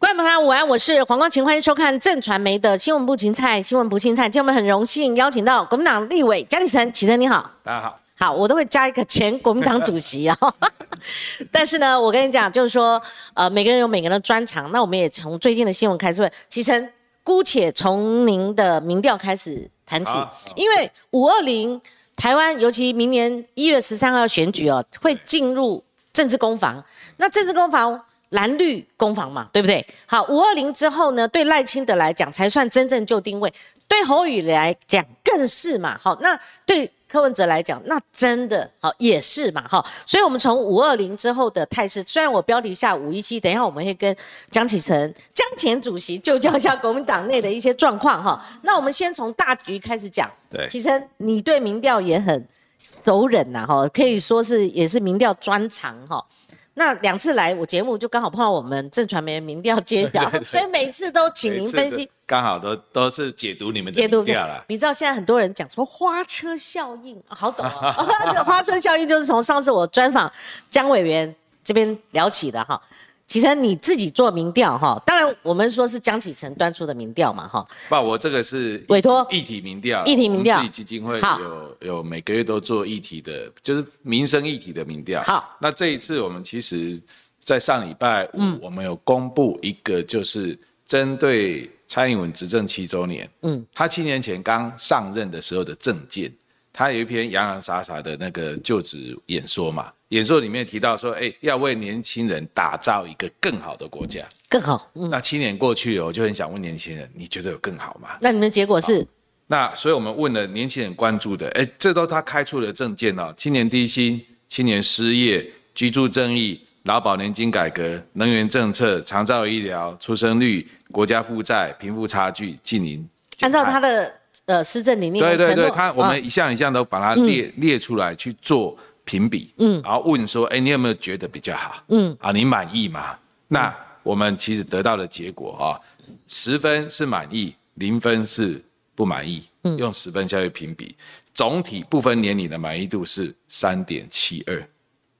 观众朋友午安，我是黄光晴，欢迎收看正传媒的新闻部芹菜，新闻不芹菜。今天我们很荣幸邀请到国民党立委江启臣，启臣你好，大家好。好，我都会加一个前国民党主席啊。但是呢，我跟你讲，就是说，呃，每个人有每个人的专长。那我们也从最近的新闻开始问，启臣，姑且从您的民调开始谈起，因为五二零台湾，尤其明年一月十三号要选举哦，会进入政治攻防。那政治攻防。蓝绿攻防嘛，对不对？好，五二零之后呢，对赖清德来讲才算真正就定位，对侯宇来讲更是嘛。好，那对柯文哲来讲，那真的好也是嘛。好，所以我们从五二零之后的态势，虽然我标题下五一七，等一下我们会跟江启臣江前主席就教一下国民党内的一些状况哈。那我们先从大局开始讲。对，启臣，你对民调也很熟稔呐，哈，可以说是也是民调专长哈。那两次来我节目就刚好碰到我们正传媒民调揭晓，所以每次都请您分析，刚好都都是解读你们的民调了。你知道现在很多人讲说花车效应，好懂啊哦。花车效应就是从上次我专访江委员这边聊起的哈。其实你自己做民调哈，当然我们说是江启臣端出的民调嘛哈。不，我这个是委托议题民调，议题民调，自己基金会有有每个月都做议题的，就是民生议题的民调。好，那这一次我们其实，在上礼拜五，我们有公布一个，就是针对蔡英文执政七周年，嗯，他七年前刚上任的时候的政见，他有一篇洋洋洒洒的那个就职演说嘛。演说里面提到说，哎，要为年轻人打造一个更好的国家，更好。那七年过去了，我就很想问年轻人，你觉得有更好吗？那你们结果是？那所以我们问了年轻人关注的，哎，这都他开出的证件哦：青年低薪、青年失业、居住正义、劳保年金改革、能源政策、长照医疗、出生率、国家负债、贫富差距近零。按照他的呃施政理念，对对对，他我们一项一项都把它列列出来去做。评比，嗯，然后问说，哎，你有没有觉得比较好？嗯，啊，你满意吗？那我们其实得到的结果啊，十分是满意，零分是不满意。嗯，用十分下去评比，总体不分年龄的满意度是三点七二，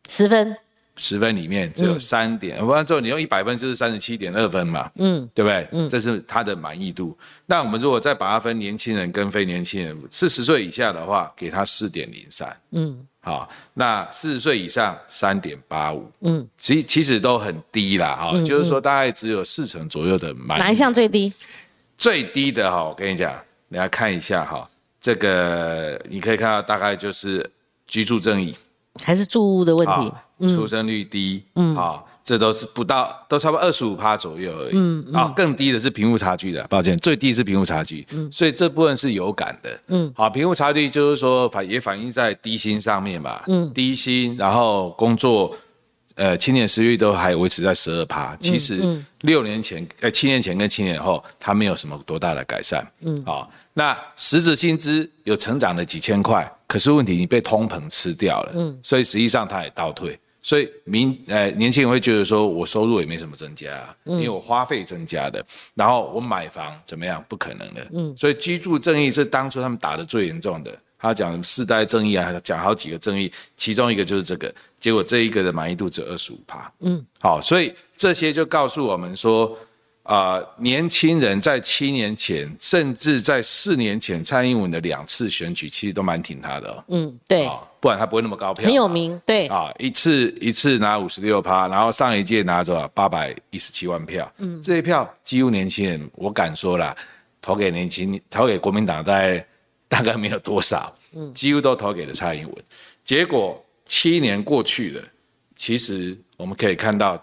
十分，十分里面只有三点，不然之后你用一百分就是三十七点二分嘛，嗯，对不对？嗯，这是他的满意度。那我们如果再把它分年轻人跟非年轻人，四十岁以下的话，给他四点零三，嗯。好，那四十岁以上三点八五，嗯，其其实都很低啦，哈，就是说大概只有四成左右的满。哪一项最低？最低的哈，我跟你讲，你来看一下哈，这个你可以看到大概就是居住正义，还是住屋的问题，出生率低，嗯，好。这都是不到，都差不多二十五趴左右而已。嗯啊，更低的是贫富差距的，抱歉，最低是贫富差距。嗯，所以这部分是有感的。嗯，好，贫富差距就是说反也反映在低薪上面嘛。嗯，低薪，然后工作，呃，青年失业率都还维持在十二趴。其实六年前，呃，七年前跟七年后，它没有什么多大的改善。嗯，好，那实质薪资有成长了几千块，可是问题你被通膨吃掉了。嗯，所以实际上它也倒退。所以民呃年轻人会觉得说，我收入也没什么增加，因为我花费增加的，然后我买房怎么样？不可能的。嗯，所以居住正义是当初他们打的最严重的。他讲世代正义啊，讲好几个正义，其中一个就是这个。结果这一个的满意度只有二十五趴。嗯，好，所以这些就告诉我们说，啊，年轻人在七年前，甚至在四年前，蔡英文的两次选举，其实都蛮挺他的。嗯，对。不然他不会那么高票，很有名，对啊，一次一次拿五十六趴，然后上一届拿走八百一十七万票，嗯，这些票几乎年轻人，我敢说了，投给年轻，投给国民党大概 大概没有多少，嗯，几乎都投给了蔡英文。结果七年过去了，其实我们可以看到，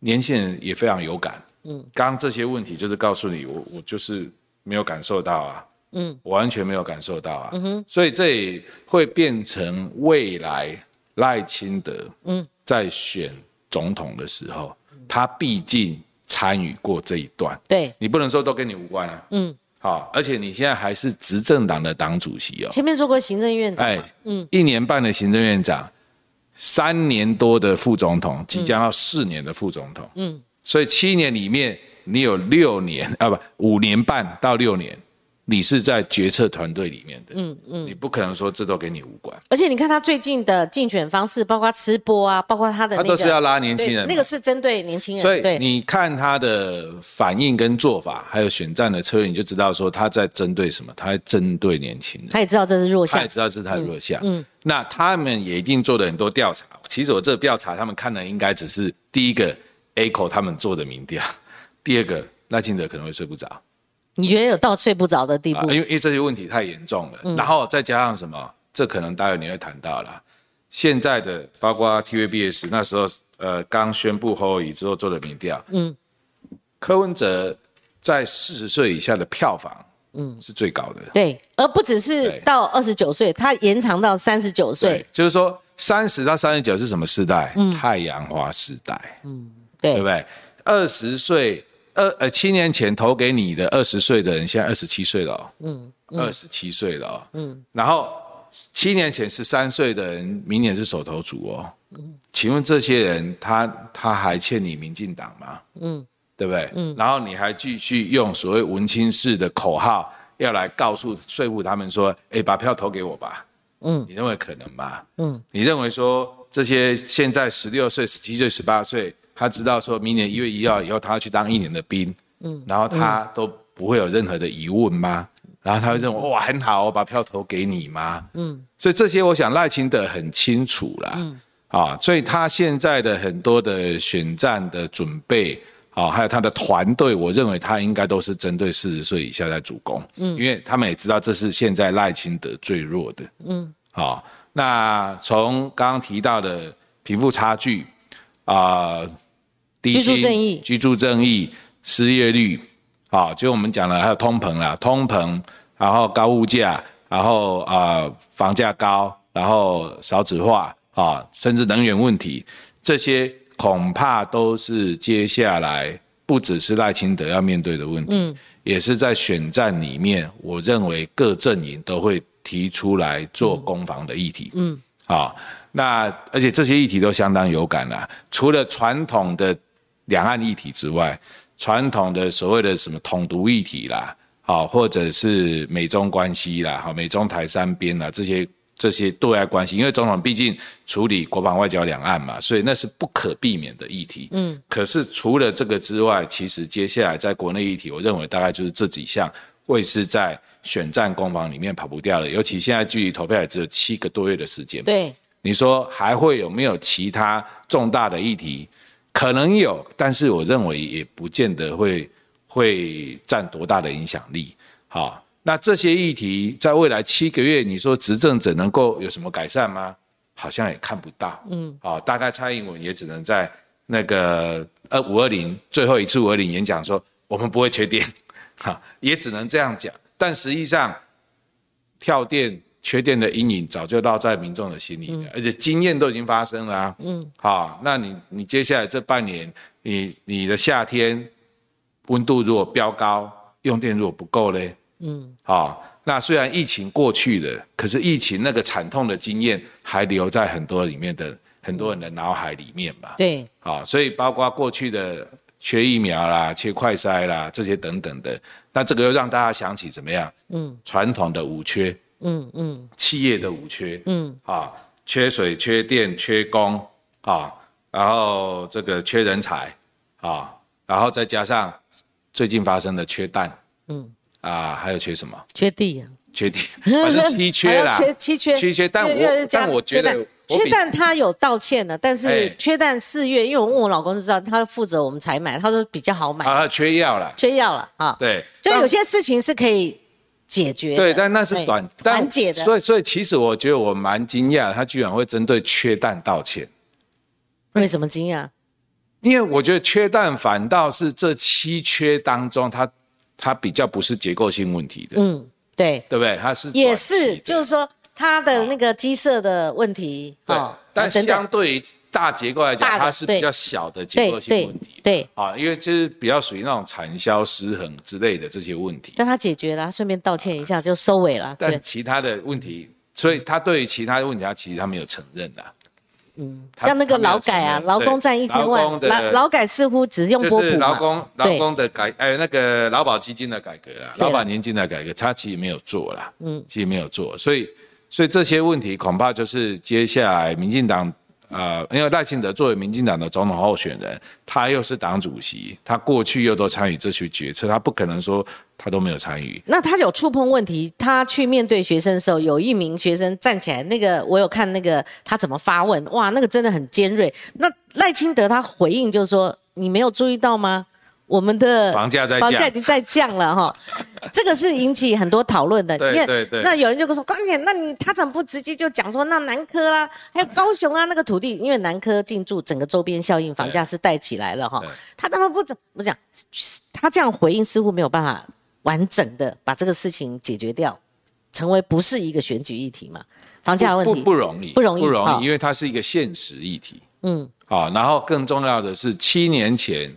年轻人也非常有感，嗯，刚刚这些问题就是告诉你，我我就是没有感受到啊。嗯，我完全没有感受到啊，嗯哼，所以这也会变成未来赖清德嗯。在选总统的时候，他毕竟参与过这一段，对。你不能说都跟你无关啊，嗯，好，而且你现在还是执政党的党主席哦，前面说过行政院长，哎，嗯，一年半的行政院长，三年多的副总统，即将要四年的副总统，嗯，所以七年里面你有六年啊不五年半到六年。你是在决策团队里面的，嗯嗯，你不可能说这都跟你无关。而且你看他最近的竞选方式，包括吃播啊，包括他的，他都是要拉年轻人，那个是针对年轻人。所以你看他的反应跟做法，还有选战的策略，你就知道说他在针对什么，他在针对年轻人。他也知道这是弱项，他也知道这是他的弱项。嗯，那他们也一定做了很多调查。其实我这个调查，他们看的应该只是第一个 A 口他们做的民调，第二个赖清德可能会睡不着。你觉得有到睡不着的地步？因为因为这些问题太严重了，然后再加上什么？这可能待会你会谈到了。现在的包括 TVBS 那时候呃刚宣布后移之后做的民调，嗯，柯文哲在四十岁以下的票房，嗯，是最高的。对，而不只是到二十九岁，他延长到三十九岁。就是说三十到三十九是什么时代？嗯，太阳花时代。嗯，对，对不对？二十岁。二呃，七年前投给你的二十岁的人，现在二十七岁了。嗯，二十七岁了。嗯，然后七年前十三岁的人，明年是手头主哦。嗯，请问这些人，他他还欠你民进党吗？嗯，对不对？嗯，然后你还继续用所谓文青式的口号，要来告诉说服他们说，哎，把票投给我吧。嗯，你认为可能吗？嗯，你认为说这些现在十六岁、十七岁、十八岁？他知道说明年一月一号以后，他要去当一年的兵，嗯，然后他都不会有任何的疑问吗？然后他会认为哇很好，我把票投给你吗？嗯，所以这些我想赖清德很清楚啦，嗯，啊，所以他现在的很多的选战的准备，啊，还有他的团队，我认为他应该都是针对四十岁以下在主攻，嗯，因为他们也知道这是现在赖清德最弱的，嗯，好，那从刚刚提到的贫富差距，啊。居住正义、居住正义、失业率，啊，就我们讲了，还有通膨啦，通膨，然后高物价，然后啊房价高，然后少子化啊，甚至能源问题，这些恐怕都是接下来不只是赖清德要面对的问题，嗯，也是在选战里面，我认为各阵营都会提出来做攻防的议题，嗯，啊，那而且这些议题都相当有感啦，除了传统的。两岸议题之外，传统的所谓的什么统独议题啦，好，或者是美中关系啦，好，美中台三边啦，这些这些对外关系，因为总统毕竟处理国防外交两岸嘛，所以那是不可避免的议题。嗯，可是除了这个之外，其实接下来在国内议题，我认为大概就是这几项会是在选战攻防里面跑不掉的。尤其现在距离投票也只有七个多月的时间。对，你说还会有没有其他重大的议题？可能有，但是我认为也不见得会会占多大的影响力。好，那这些议题在未来七个月，你说执政者能够有什么改善吗？好像也看不到。嗯，好，大概蔡英文也只能在那个呃五二零最后一次五二零演讲说，我们不会缺电，哈，也只能这样讲。但实际上，跳电。缺电的阴影早就烙在民众的心里了，而且经验都已经发生了。嗯，好，那你你接下来这半年，你你的夏天温度如果飙高，用电如果不够嘞，嗯，好，那虽然疫情过去了，可是疫情那个惨痛的经验还留在很多里面的很多人的脑海里面嘛。对，好，所以包括过去的缺疫苗啦、缺快筛啦这些等等的，那这个又让大家想起怎么样？嗯，传统的五缺。嗯嗯，企业的五缺，嗯。啊，缺水、缺电、缺工啊，然后这个缺人才啊，然后再加上最近发生的缺蛋，嗯。啊，还有缺什么？缺地啊，缺地，反正七缺啦，缺七缺，七缺。但我但我觉得缺蛋。他有道歉的，但是缺蛋四月，因为我问我老公就知道，他负责我们采买，他说比较好买。啊，缺药了，缺药了啊，对，就有些事情是可以。解决对，但那是短缓解的，所以所以其实我觉得我蛮惊讶，他居然会针对缺蛋道歉。为什么惊讶？因为我觉得缺蛋反倒是这七缺当中，它它比较不是结构性问题的。嗯，对，对不对？它是也是，就是说它的那个鸡舍的问题。对，但相对于。大结构来讲，它是比较小的结构性问题，对啊，因为就是比较属于那种产销失衡之类的这些问题。但他解决了，顺便道歉一下就收尾了。但其他的问题，所以他对于其他的问题，他其实他没有承认的。嗯，像那个劳改啊，劳工占一千万，劳劳改似乎只用波普劳工劳工的改，还有那个劳保基金的改革啊，劳保年金的改革，他其实没有做了，嗯，其实没有做，所以所以这些问题恐怕就是接下来民进党。呃，因为赖清德作为民进党的总统候选人，他又是党主席，他过去又都参与这些决策，他不可能说他都没有参与。那他有触碰问题，他去面对学生的时候，有一名学生站起来，那个我有看那个他怎么发问，哇，那个真的很尖锐。那赖清德他回应就是说，你没有注意到吗？我们的房价在房价已经在降了哈，这个是引起很多讨论的。对对对。那有人就说，关姐，那你他怎么不直接就讲说，那南科啦，还有高雄啊，那个土地，因为南科进驻，整个周边效应，房价是带起来了哈。他怎么不怎么讲？他这样回应似乎没有办法完整的把这个事情解决掉，成为不是一个选举议题嘛？房价问题不不容易，不容易，不容易，因为它是一个现实议题。嗯。好，然后更重要的是，七年前。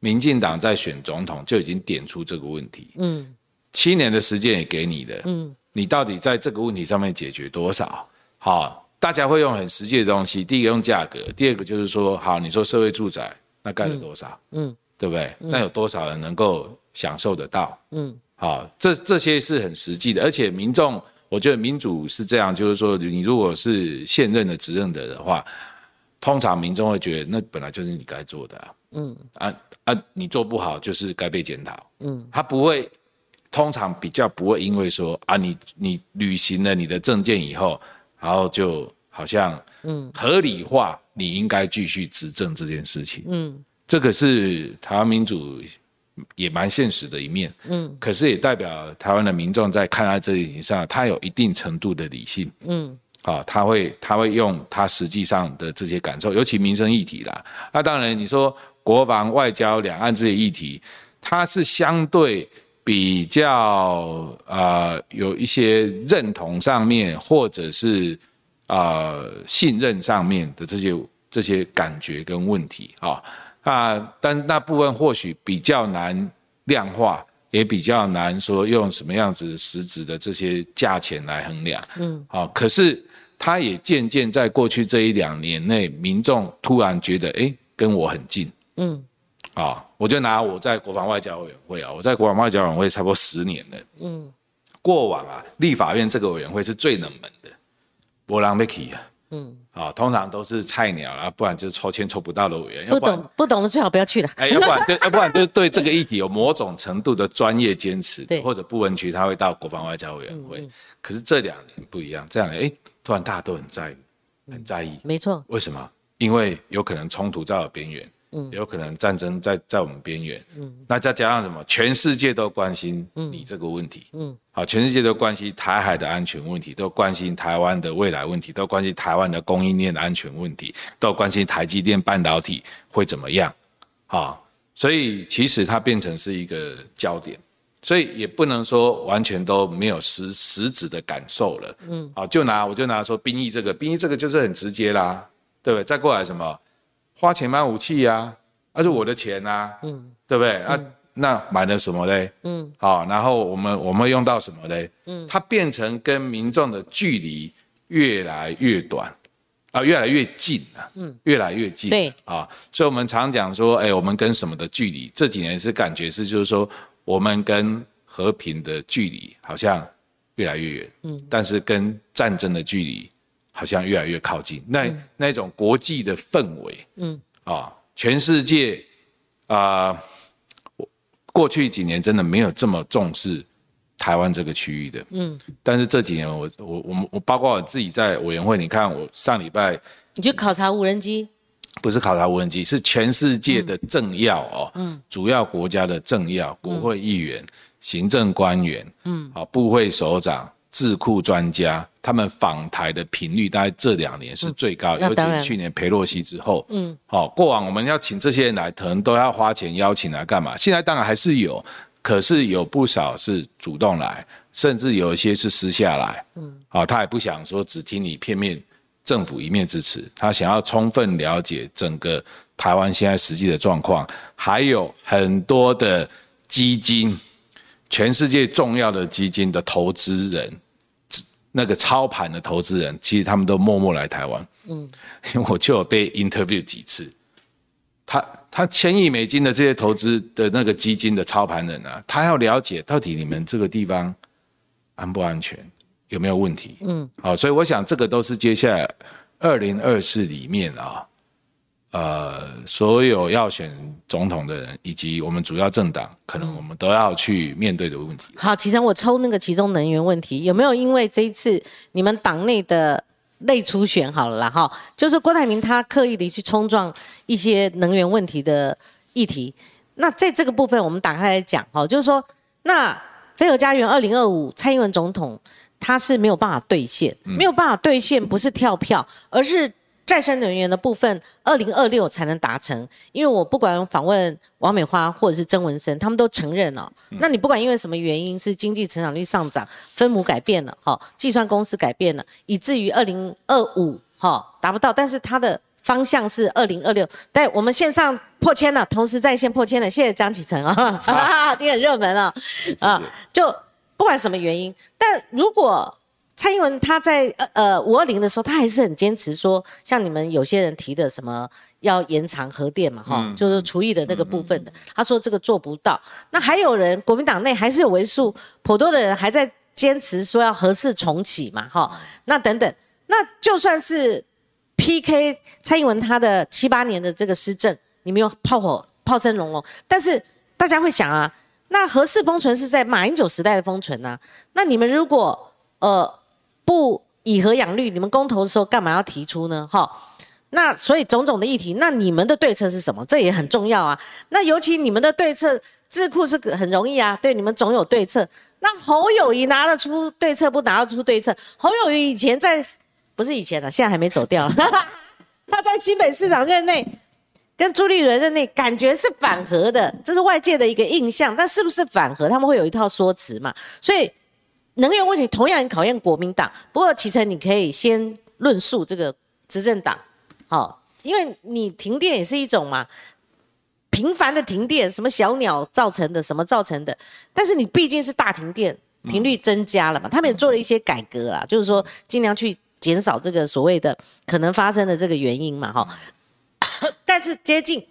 民进党在选总统就已经点出这个问题，嗯，七年的时间也给你的，嗯，你到底在这个问题上面解决多少？好，大家会用很实际的东西，第一个用价格，第二个就是说，好，你说社会住宅那盖了多少？嗯，对不对？那有多少人能够享受得到？嗯，好，这这些是很实际的，而且民众，我觉得民主是这样，就是说，你如果是现任的执政的的话，通常民众会觉得那本来就是你该做的，嗯啊。啊，你做不好就是该被检讨。嗯，他不会，通常比较不会因为说啊，你你履行了你的证件以后，然后就好像嗯合理化你应该继续执政这件事情。嗯，这个是台湾民主也蛮现实的一面。嗯，可是也代表台湾的民众在看待这件事情上，他有一定程度的理性。嗯，啊，他会他会用他实际上的这些感受，尤其民生议题啦。那当然你说。国防、外交、两岸这些议题，它是相对比较呃有一些认同上面，或者是呃信任上面的这些这些感觉跟问题啊啊，但那部分或许比较难量化，也比较难说用什么样子实质的这些价钱来衡量。嗯，好，可是它也渐渐在过去这一两年内，民众突然觉得，哎，跟我很近。嗯，啊，我就拿我在国防外交委员会啊，我在国防外交委员会差不多十年了。嗯，过往啊，立法院这个委员会是最冷门的，波浪 Mickey 啊，嗯，啊，通常都是菜鸟啦，不然就是抽签抽不到的委员。不懂不懂的最好不要去了。哎，要不然对，要不然就是对这个议题有某种程度的专业坚持，或者不文区他会到国防外交委员会。可是这两年不一样，这两年哎，突然大家都很在意，很在意。没错。为什么？因为有可能冲突在边缘。嗯，有可能战争在在我们边缘，嗯，那再加上什么？全世界都关心你这个问题，嗯，好，全世界都关心台海的安全问题，都关心台湾的未来问题，都关心台湾的供应链的安全问题，都关心台积电半导体会怎么样，啊，所以其实它变成是一个焦点，所以也不能说完全都没有实实质的感受了，嗯，好，就拿我就拿说兵役这个，兵役这个就是很直接啦，对不对？再过来什么？花钱买武器呀，那是我的钱呐，嗯，对不对？那那买了什么嘞？嗯，好，然后我们我们用到什么嘞？嗯，它变成跟民众的距离越来越短，啊，越来越近啊，嗯，越来越近，对，啊，所以我们常讲说，哎，我们跟什么的距离？这几年是感觉是就是说，我们跟和平的距离好像越来越远，嗯，但是跟战争的距离。好像越来越靠近。那那种国际的氛围，嗯。啊，全世界啊，过去几年真的没有这么重视台湾这个区域的，嗯，但是这几年我我我们我包括我自己在委员会，你看我上礼拜你去考察无人机，不是考察无人机，是全世界的政要哦，嗯，主要国家的政要、国会议员、行政官员，嗯，啊，部会首长。智库专家他们访台的频率，大概这两年是最高，尤其是去年佩洛西之后。嗯，好，过往我们要请这些人来，可能都要花钱邀请来干嘛？现在当然还是有，可是有不少是主动来，甚至有一些是私下来。嗯，好，他也不想说只听你片面政府一面之词，他想要充分了解整个台湾现在实际的状况，还有很多的基金，全世界重要的基金的投资人。那个操盘的投资人，其实他们都默默来台湾。嗯，我就有被 interview 几次，他他千亿美金的这些投资的那个基金的操盘人啊，他要了解到底你们这个地方安不安全，有没有问题？嗯，好，所以我想这个都是接下来二零二四里面啊。呃，所有要选总统的人，以及我们主要政党，可能我们都要去面对的问题。好，其实我抽那个其中能源问题，有没有因为这一次你们党内的内初选好了啦？哈，就是郭台铭他刻意的去冲撞一些能源问题的议题。那在这个部分，我们打开来讲，哈，就是说，那飞鹤家园二零二五蔡英文总统他是没有办法兑现，没有办法兑现，不是跳票，而是。再生能源的部分，二零二六才能达成。因为我不管访问王美花或者是曾文生，他们都承认了。那你不管因为什么原因，是经济成长率上涨、分母改变了，哈，计算公式改变了，以至于二零二五哈达不到。但是它的方向是二零二六。但我们线上破千了，同时在线破千了，谢谢张启成啊，你很热门啊啊！就不管什么原因，但如果。蔡英文他在呃呃五二零的时候，他还是很坚持说，像你们有些人提的什么要延长核电嘛，哈，就是厨艺的那个部分的，他说这个做不到。那还有人，国民党内还是有为数颇多的人还在坚持说要核四重启嘛，哈，那等等，那就算是 PK 蔡英文他的七八年的这个施政，你们有炮火炮声隆隆，但是大家会想啊，那核四封存是在马英九时代的封存呐，那你们如果呃。不以和养绿，你们公投的时候干嘛要提出呢？哈，那所以种种的议题，那你们的对策是什么？这也很重要啊。那尤其你们的对策智库是很容易啊，对你们总有对策。那侯友谊拿得出对策，不拿得出对策？侯友谊以前在不是以前了，现在还没走掉。他在新北市长任内跟朱立伦任内，感觉是反核的，这是外界的一个印象。但是不是反核？他们会有一套说辞嘛？所以。能源问题同样考验国民党，不过启程你可以先论述这个执政党，好，因为你停电也是一种嘛，频繁的停电，什么小鸟造成的，什么造成的，但是你毕竟是大停电，频率增加了嘛，他们也做了一些改革啦，就是说尽量去减少这个所谓的可能发生的这个原因嘛，哈，但是接近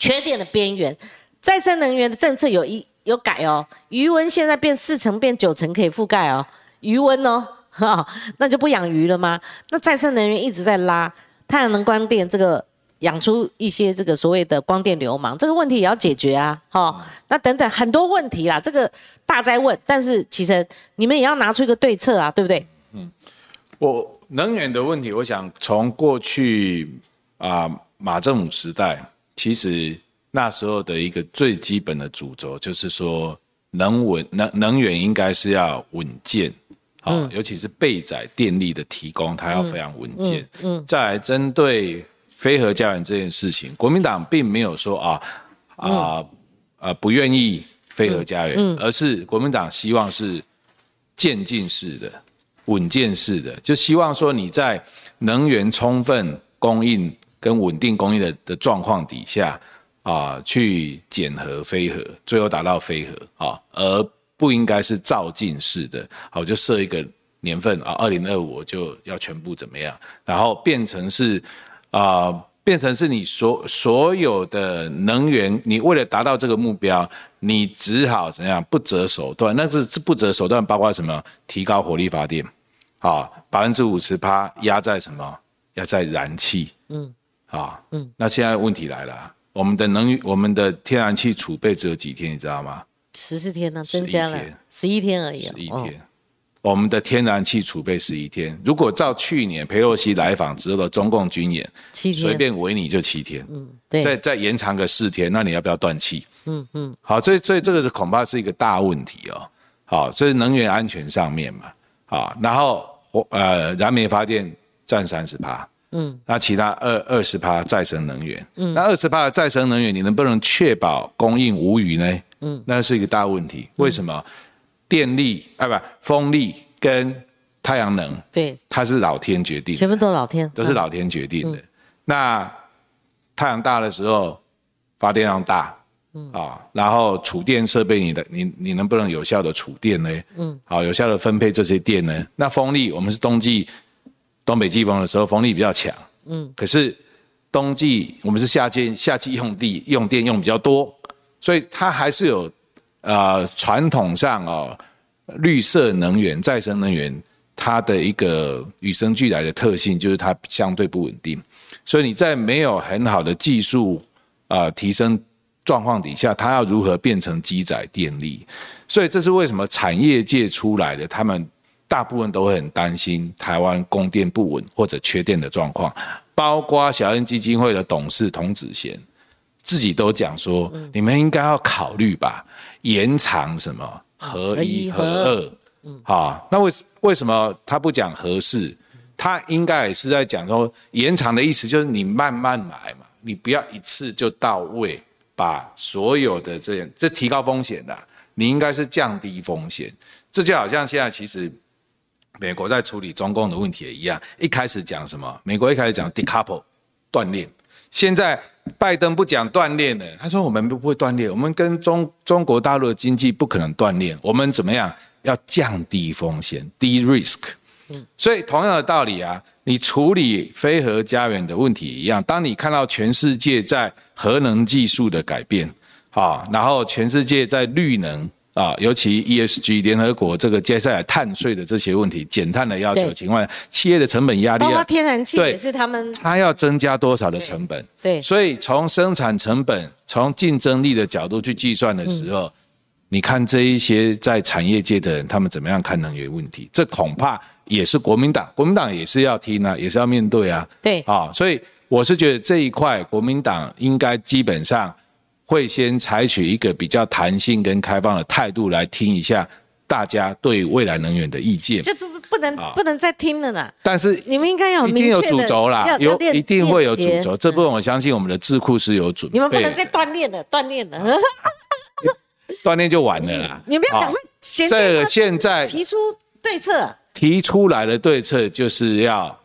缺电的边缘，再生能源的政策有一。有改哦，余温现在变四成变九成可以覆盖哦，余温哦，哈，那就不养鱼了吗？那再生能源一直在拉太阳能光电，这个养出一些这个所谓的光电流氓，这个问题也要解决啊，哈，那等等很多问题啦，这个大灾问，但是其实你们也要拿出一个对策啊，对不对？嗯，我能源的问题，我想从过去啊马政府时代，其实。那时候的一个最基本的主轴就是说，能稳能能源应该是要稳健，好，尤其是备载电力的提供，它要非常稳健。嗯，再来针对非核家园这件事情，国民党并没有说啊啊啊不愿意非核家园，而是国民党希望是渐进式的、稳健式的，就希望说你在能源充分供应跟稳定供应的的状况底下。啊，去减核、飞核，最后达到飞核啊，而不应该是照进式的。好，就设一个年份啊，二零二五就要全部怎么样，然后变成是啊，变成是你所所有的能源，你为了达到这个目标，你只好怎样不择手段？那是不择手段，包括什么？提高火力发电，啊，百分之五十趴压在什么？压在燃气，嗯，啊，嗯，那现在问题来了。我们的能，我们的天然气储备只有几天，你知道吗？十四天呢，增加了十一天而已。十一天，我们的天然气储备十一天。如果照去年佩洛西来访之后的中共军演，七天，随便围你就七天。嗯，对。再再延长个四天，那你要不要断气？嗯嗯。好，所以所以这个是恐怕是一个大问题哦。好，所以能源安全上面嘛，好，然后火呃燃煤发电占三十趴。嗯，那其他二二十趴再生能源，嗯，那二十帕再生能源你能不能确保供应无虞呢？嗯，那是一个大问题。为什么？电力啊，不，风力跟太阳能，对，它是老天决定，全部都老天，都是老天决定的。那太阳大的时候发电量大，嗯啊，然后储电设备，你的你你能不能有效的储电呢？嗯，好，有效的分配这些电呢？那风力，我们是冬季东北季风的时候，风力比较强，嗯，可是冬季我们是夏季，夏季用地用电用比较多，所以它还是有呃传统上哦绿色能源、再生能源它的一个与生俱来的特性，就是它相对不稳定，所以你在没有很好的技术啊提升。状况底下，它要如何变成机载电力？所以这是为什么产业界出来的，他们大部分都会很担心台湾供电不稳或者缺电的状况。包括小恩基金会的董事童子贤自己都讲说，你们应该要考虑吧，延长什么合一合二。嗯，好，那为为什么他不讲合适？他应该也是在讲说延长的意思，就是你慢慢来嘛，你不要一次就到位。把所有的这样，这提高风险的，你应该是降低风险。这就好像现在其实美国在处理中共的问题也一样，一开始讲什么？美国一开始讲 decouple 断链，现在拜登不讲断链了，他说我们不会断链，我们跟中中国大陆的经济不可能断链，我们怎么样要降低风险，低 risk。所以同样的道理啊，你处理非核家园的问题一样。当你看到全世界在核能技术的改变，好，然后全世界在绿能啊，尤其 ESG 联合国这个接下来碳税的这些问题、减碳的要求情况，企业的成本压力，包括天然气也是他们，它要增加多少的成本？对，所以从生产成本、从竞争力的角度去计算的时候，你看这一些在产业界的人，他们怎么样看能源问题？这恐怕。也是国民党，国民党也是要听啊，也是要面对啊。对，啊，所以我是觉得这一块，国民党应该基本上会先采取一个比较弹性跟开放的态度来听一下大家对未来能源的意见。这不不能不能再听了啦。但是你们应该有一定有主轴啦，有一定会有主轴。这部分我相信我们的智库是有准备。你们不能再锻炼了，锻炼了，锻炼就完了啦。你们要赶快这个现在提出对策。提出来的对策就是要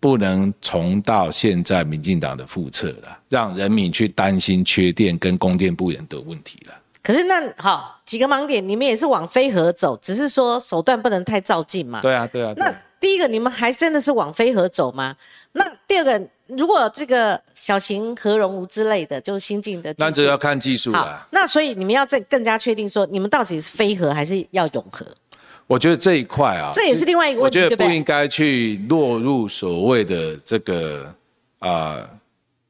不能重蹈现在民进党的覆辙了，让人民去担心缺电跟供电不严的问题了。可是那好几个盲点，你们也是往飞核走，只是说手段不能太照进嘛。对啊，对啊。那第一个，你们还真的是往飞核走吗？那第二个，如果这个小型核熔炉之类的，就是新进的，那就要看技术了。那所以你们要再更加确定说，你们到底是飞核还是要永核？我觉得这一块啊，这也是另外一个问题，我觉得不应该去落入所谓的这个啊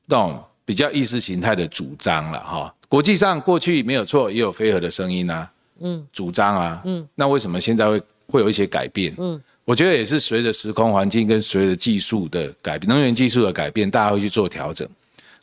那种比较意识形态的主张了哈。国际上过去没有错，也有飞核的声音啊，嗯，主张啊，嗯，那为什么现在会会有一些改变？嗯，我觉得也是随着时空环境跟随着技术的改变，能源技术的改变，大家会去做调整。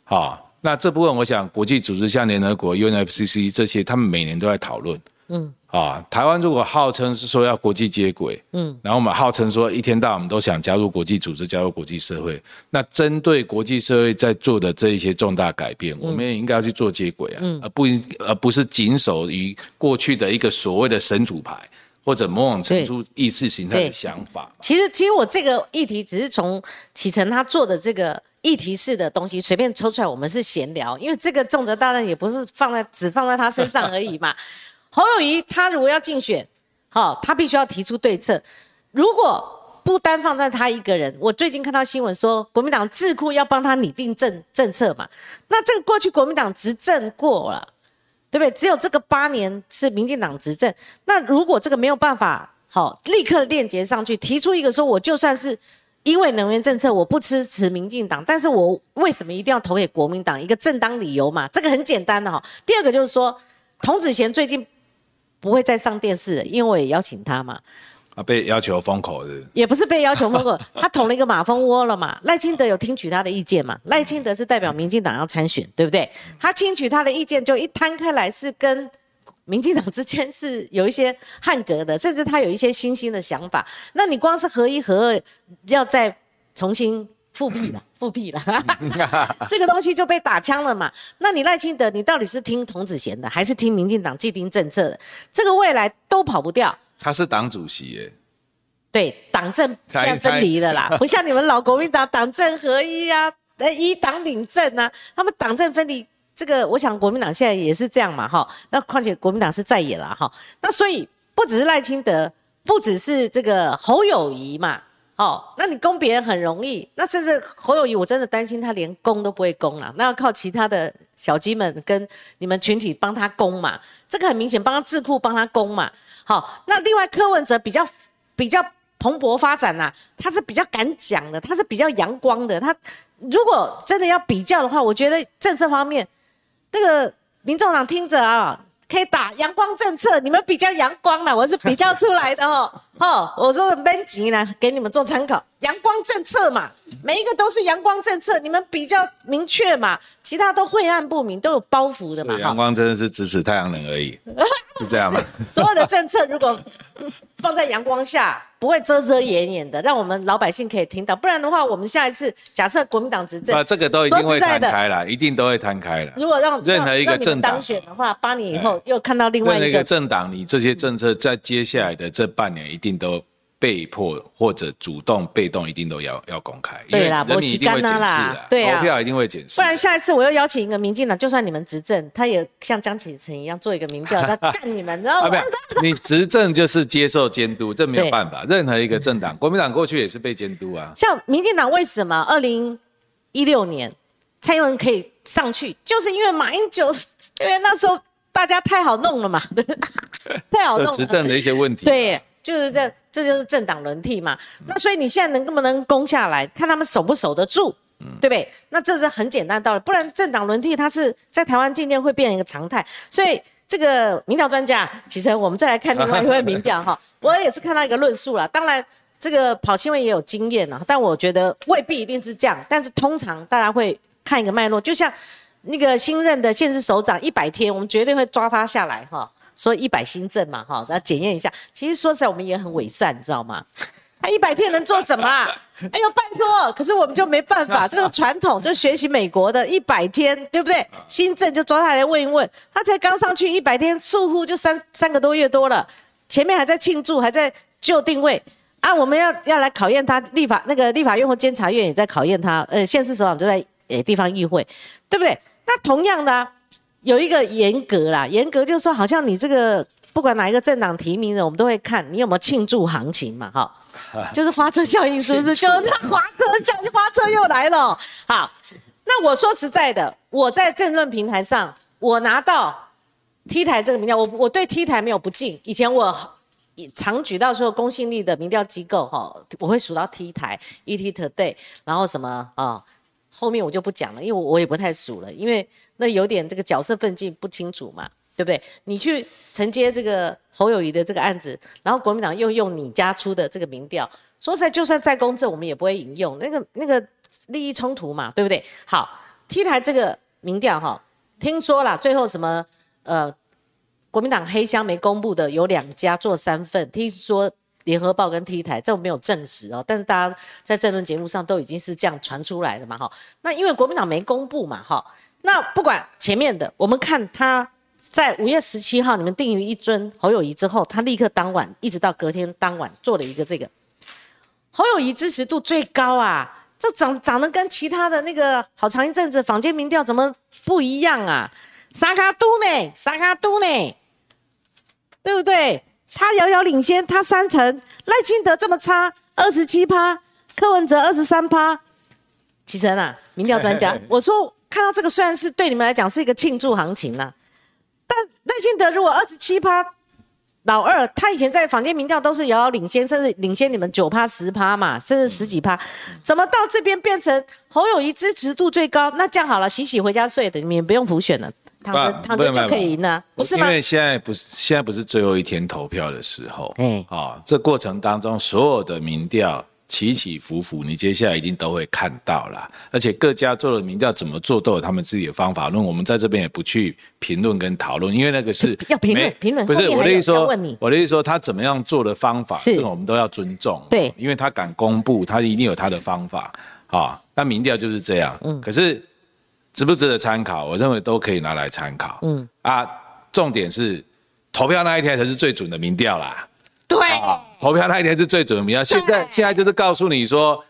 好，那这部分我想国际组织像联合国、UNFCCC 这些，他们每年都在讨论。嗯。啊，台湾如果号称是说要国际接轨，嗯，然后我们号称说一天到晚我们都想加入国际组织，加入国际社会，那针对国际社会在做的这一些重大改变，我们也应该要去做接轨啊，而不而不是谨守于过去的一个所谓的神主牌或者某种程度意识形态的想法。其实，其实我这个议题只是从启程他做的这个议题式的东西随便抽出来，我们是闲聊，因为这个重责大任也不是放在只放在他身上而已嘛。侯友谊他如果要竞选，好，他必须要提出对策。如果不单放在他一个人，我最近看到新闻说，国民党智库要帮他拟定政政策嘛？那这个过去国民党执政过了，对不对？只有这个八年是民进党执政。那如果这个没有办法，好，立刻链接上去，提出一个说，我就算是因为能源政策我不支持民进党，但是我为什么一定要投给国民党？一个正当理由嘛？这个很简单的哈。第二个就是说，童子贤最近。不会再上电视，因为我也邀请他嘛。啊，被要求封口的，也不是被要求封口，他捅了一个马蜂窝了嘛。赖清德有听取他的意见嘛？赖清德是代表民进党要参选，对不对？他听取他的意见，就一摊开来是跟民进党之间是有一些汉格的，甚至他有一些新兴的想法。那你光是合一合二，要再重新。复辟了，复辟了，这个东西就被打枪了嘛？那你赖清德，你到底是听童子贤的，还是听民进党既定政策的？这个未来都跑不掉。他是党主席耶，对，党政现在分离了啦，不像你们老国民党党政合一啊，呃，一党领政啊，他们党政分离这个我想国民党现在也是这样嘛，哈。那况且国民党是在野了，哈。那所以不只是赖清德，不只是这个侯友谊嘛，哦，那你攻别人很容易，那甚至侯友谊，我真的担心他连攻都不会攻了，那要靠其他的小鸡们跟你们群体帮他攻嘛。这个很明显，帮他智库帮他攻嘛。好，那另外柯文哲比较比较。蓬勃发展呐，他是比较敢讲的，他是比较阳光的。他如果真的要比较的话，我觉得政策方面，那个民众党听着啊，可以打阳光政策，你们比较阳光了，我是比较出来的哦。哦，我说编辑呢，给你们做参考，阳光政策嘛，每一个都是阳光政策，你们比较明确嘛，其他都晦暗不明，都有包袱的嘛。阳光真的是支持太阳能而已，是这样吗？所有的政策如果 放在阳光下。不会遮遮掩掩的，让我们老百姓可以听到。不然的话，我们下一次假设国民党执政，啊，这个都一定会摊开了，一定都会摊开了。如果让任何一个政党当选的话，八年以后又看到另外一个政党，你这些政策在接下来的这半年一定都。被迫或者主动、被动，一定都要要公开。对啦，人民一定会检视啦，对啊，投票一定会检视。不然下一次我又邀请一个民进党，就算你们执政，他也像江启臣一样做一个民调，他 干你们，知道吗？你执政就是接受监督，这没有办法。任何一个政党，国民党过去也是被监督啊。像民进党为什么二零一六年蔡英文可以上去，就是因为马英九，因为那时候大家太好弄了嘛，太好弄。执政的一些问题。对。就是这，这就是政党轮替嘛。那所以你现在能不能攻下来，看他们守不守得住，对不对？那这是很简单道理。不然政党轮替，它是在台湾渐渐会变成一个常态。所以这个民调专家，其实我们再来看另外一位民调哈，我也是看到一个论述了。当然，这个跑新闻也有经验啊，但我觉得未必一定是这样。但是通常大家会看一个脉络，就像那个新任的县市首长一百天，我们绝对会抓他下来哈。说一百新政嘛，哈，来检验一下。其实说实在，我们也很伪善，你知道吗？他一百天能做什么？哎呦，拜托！可是我们就没办法，这个传统就学习美国的一百天，对不对？新政就抓他来问一问，他才刚上去一百天，疏忽就三三个多月多了，前面还在庆祝，还在就定位啊！我们要要来考验他，立法那个立法院或监察院也在考验他，呃，县市首长就在呃地方议会，对不对？那同样的。有一个严格啦，严格就是说，好像你这个不管哪一个政党提名的，我们都会看你有没有庆祝行情嘛，哈，就是花车效应，是不是？就是花车效应，花车又来了。好，那我说实在的，我在政论平台上，我拿到 T 台这个民调，我我对 T 台没有不敬。以前我常举到说公信力的民调机构，哈，我会数到 T 台、ET Today，然后什么啊。后面我就不讲了，因为我也不太熟了，因为那有点这个角色分界不清楚嘛，对不对？你去承接这个侯友谊的这个案子，然后国民党又用你家出的这个民调，说实在，就算再公正，我们也不会引用那个那个利益冲突嘛，对不对？好，T 台这个民调哈，听说了，最后什么呃，国民党黑箱没公布的有两家做三份，听说。联合报跟 T 台，这我没有证实哦，但是大家在这论节目上都已经是这样传出来的嘛，哈。那因为国民党没公布嘛，哈。那不管前面的，我们看他在五月十七号你们定于一尊侯友谊之后，他立刻当晚一直到隔天当晚做了一个这个侯友谊支持度最高啊，这长长得跟其他的那个好长一阵子坊间民调怎么不一样啊？沙卡都呢？沙卡都呢？对不对？他遥遥领先，他三成，赖清德这么差，二十七趴，柯文哲二十三趴。启成啊，民调专家，我说看到这个虽然是对你们来讲是一个庆祝行情呐，但赖清德如果二十七趴，老二，他以前在坊间民调都是遥遥领先，甚至领先你们九趴十趴嘛，甚至十几趴，怎么到这边变成侯友谊支持度最高？那这样好了，洗洗回家睡的，你们也不用补选了。躺着躺着就可以赢了，不是吗？因为现在不是现在不是最后一天投票的时候，哎，啊，这过程当中所有的民调起起伏伏，你接下来一定都会看到啦。而且各家做的民调怎么做都有他们自己的方法论，我们在这边也不去评论跟讨论，因为那个是 要评论评论。不是我的意思说，我的意思说他怎么样做的方法，这个我们都要尊重。对，因为他敢公布，他一定有他的方法啊。那民调就是这样，嗯，可是。值不值得参考？我认为都可以拿来参考。嗯啊，重点是投票那一天才是最准的民调啦。对，投票那一天是最准的民调。现在现在就是告诉你说，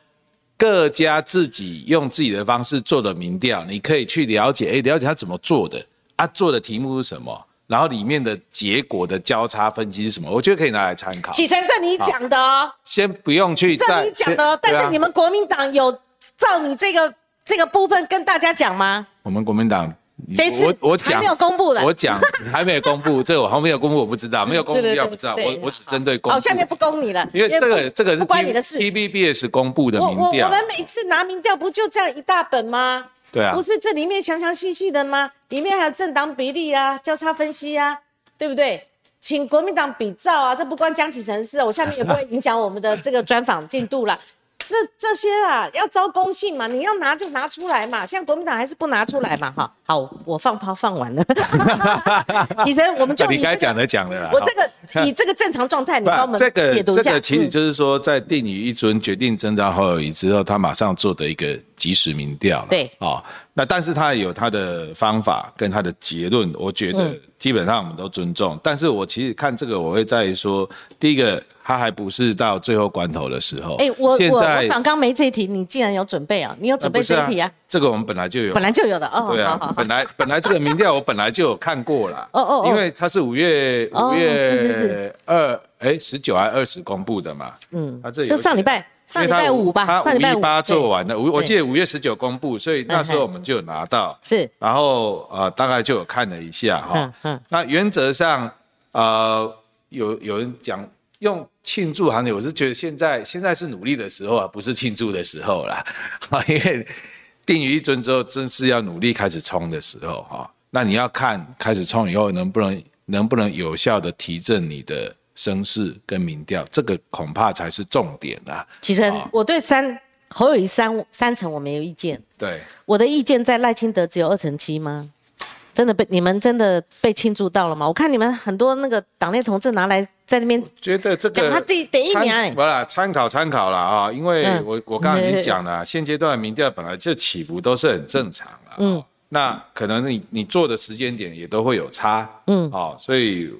各家自己用自己的方式做的民调，你可以去了解，哎，了解他怎么做的，啊，做的题目是什么，然后里面的结果的交叉分析是什么，我觉得可以拿来参考。启程，这你讲的哦，先不用去，这你讲的，但是你们国民党有照你这个这个部分跟大家讲吗？我们国民党。这次我讲还没有公布的，我讲还没有公布，这个我还没有公布，我不知道，没有公布要不知道，我我只针对公。好，下面不公你了，因为这个这个是不关你的事。T B B S 公布的民调，我们每次拿民调不就这样一大本吗？对啊，不是这里面详详细细的吗？里面还有政党比例啊，交叉分析啊，对不对？请国民党比照啊，这不关江启臣事，我下面也不会影响我们的这个专访进度了。这这些啊，要招公信嘛，你要拿就拿出来嘛。现在国民党还是不拿出来嘛，哈。好，我放炮放完了。其实我们就你该讲的讲了。我这个以这个正常状态，你帮我们这个这个其实就是说，在定于一尊决定征召侯友谊之后，他马上做的一个即时民调。对，哦，那但是他有他的方法跟他的结论，我觉得基本上我们都尊重。但是我其实看这个，我会在于说，第一个。他还不是到最后关头的时候。哎，我我我刚刚没这一题，你竟然有准备啊？你有准备这一题啊？这个我们本来就有，本来就有的哦。对啊，本来本来这个民调我本来就有看过了。哦哦哦。因为它是五月五月二哎十九还二十公布的嘛。嗯。就上礼拜上礼拜五吧，上礼拜八做完了。五我记得五月十九公布，所以那时候我们就有拿到。是。然后呃大概就有看了一下哈。嗯嗯。那原则上呃有有人讲。用庆祝行情，我是觉得现在现在是努力的时候啊，不是庆祝的时候啦。啊，因为定于一尊之后，正是要努力开始冲的时候哈。那你要看开始冲以后，能不能能不能有效的提振你的声势跟民调，这个恐怕才是重点啦。其实我对三侯友谊三三成我没有意见。对，我的意见在赖清德只有二成七吗？真的被你们真的被庆祝到了吗？我看你们很多那个党内同志拿来在那边觉得这个讲他第第一名，不啦，参考参考了啊，因为我我刚刚已经讲了，现阶段的民调本来就起伏都是很正常了，嗯，那可能你你做的时间点也都会有差，嗯，哦，所以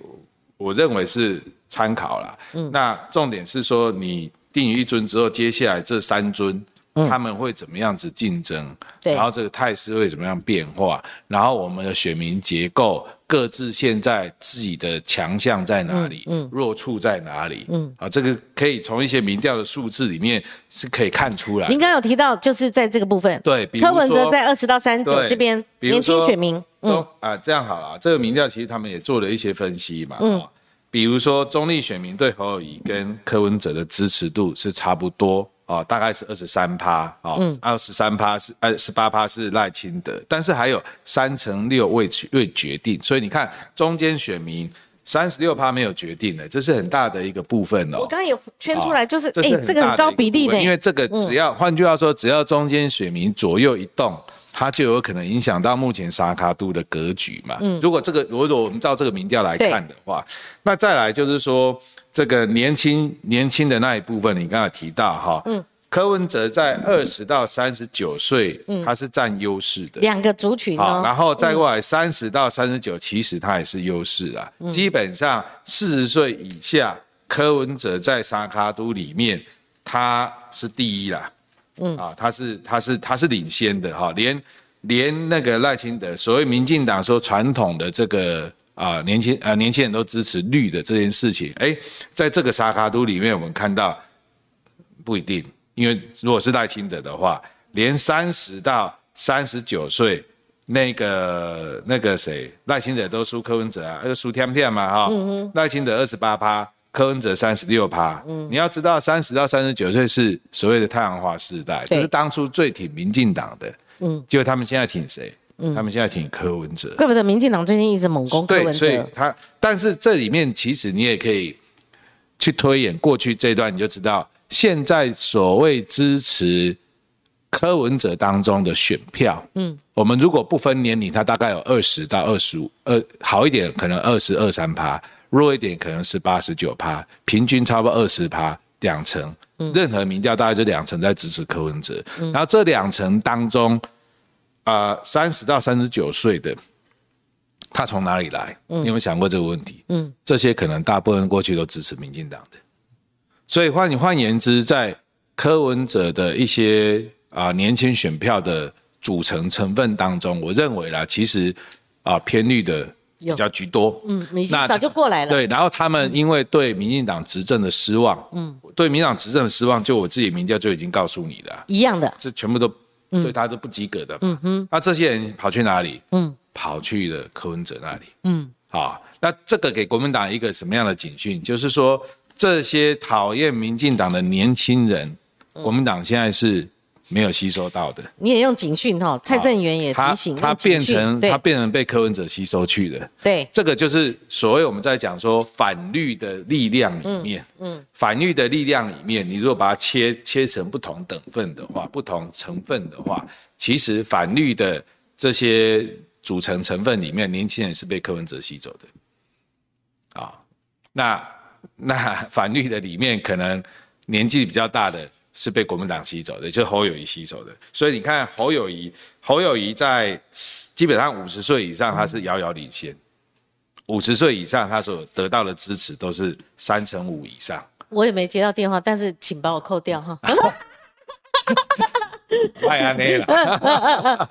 我认为是参考了，嗯，那重点是说你定于一尊之后，接下来这三尊。他们会怎么样子竞争？然后这个态势会怎么样变化？然后我们的选民结构各自现在自己的强项在哪里？嗯，弱处在哪里？嗯，啊，这个可以从一些民调的数字里面是可以看出来。您刚刚有提到，就是在这个部分，对，柯文哲在二十到三十九这边年轻选民，中啊，这样好了，这个民调其实他们也做了一些分析嘛，嗯，比如说中立选民对侯友谊跟柯文哲的支持度是差不多。哦，大概是二十三趴，哦，二十三趴是呃十八趴是赖清德，但是还有三乘六未未决定，所以你看中间选民三十六趴没有决定的，这是很大的一个部分哦。我刚刚有圈出来，就是哎，这个很高比例的，因为这个只要换句话说，只要中间选民左右一动，它就有可能影响到目前沙卡度的格局嘛。嗯，如果这个如果我们照这个民调来看的话，那再来就是说。这个年轻年轻的那一部分，你刚才提到哈，嗯，柯文哲在二十到三十九岁，嗯，他是占优势的。两个族群哦，然后再过来三十到三十九，其实他也是优势啊，基本上四十岁以下，柯文哲在沙卡都里面他是第一啦，嗯，啊，他是他是他是领先的哈，连连那个赖清德，所谓民进党说传统的这个。啊，年轻啊，年轻人都支持绿的这件事情，哎，在这个沙卡都里面，我们看到不一定，因为如果是赖清德的话，连三十到三十九岁那个那个谁，赖清德都输柯文哲啊，就输天天嘛哈，赖清德二十八趴，柯文哲三十六趴，嗯，你要知道三十到三十九岁是所谓的太阳花世代，就是当初最挺民进党的，嗯，结果他们现在挺谁？他们现在挺柯文哲，怪不得民进党最近一直猛攻柯文哲。所以他，但是这里面其实你也可以去推演过去这段，你就知道现在所谓支持柯文哲当中的选票，嗯，我们如果不分年龄，他大概有二十到二十五，呃，好一点可能二十二三趴，弱一点可能是八十九趴，平均差不多二十趴，两成，任何民调大概就两成在支持柯文哲，然后这两成当中。啊，三十到三十九岁的，他从哪里来？你有没有想过这个问题？嗯，这些可能大部分过去都支持民进党的，所以换换言之，在柯文哲的一些啊年轻选票的组成成分当中，我认为啦，其实啊偏绿的比较居多。嗯，你早就过来了。对，然后他们因为对民进党执政的失望，嗯，对民进党执政的失望，就我自己民调就已经告诉你了，一样的，这全部都对他都不及格的。嗯哼，那这些人跑去哪里？嗯，跑去了柯文哲那里。嗯，好，那这个给国民党一个什么样的警讯？就是说。这些讨厌民进党的年轻人，国民党现在是没有吸收到的。你也用警讯哈，蔡正元也提醒他变成他变成被柯文哲吸收去的。对，这个就是所谓我们在讲说反绿的力量里面，嗯，反绿的力量里面，你如果把它切切成不同等份的话，不同成分的话，其实反绿的这些组成成分里面，年轻人是被柯文哲吸走的。啊，那。那反绿的里面，可能年纪比较大的是被国民党吸走的，就是侯友谊吸走的。所以你看侯友谊，侯友谊在基本上五十岁以上，他是遥遥领先。五十岁以上，他所得到的支持都是三成五以上。我也没接到电话，但是请把我扣掉哈。太安内了。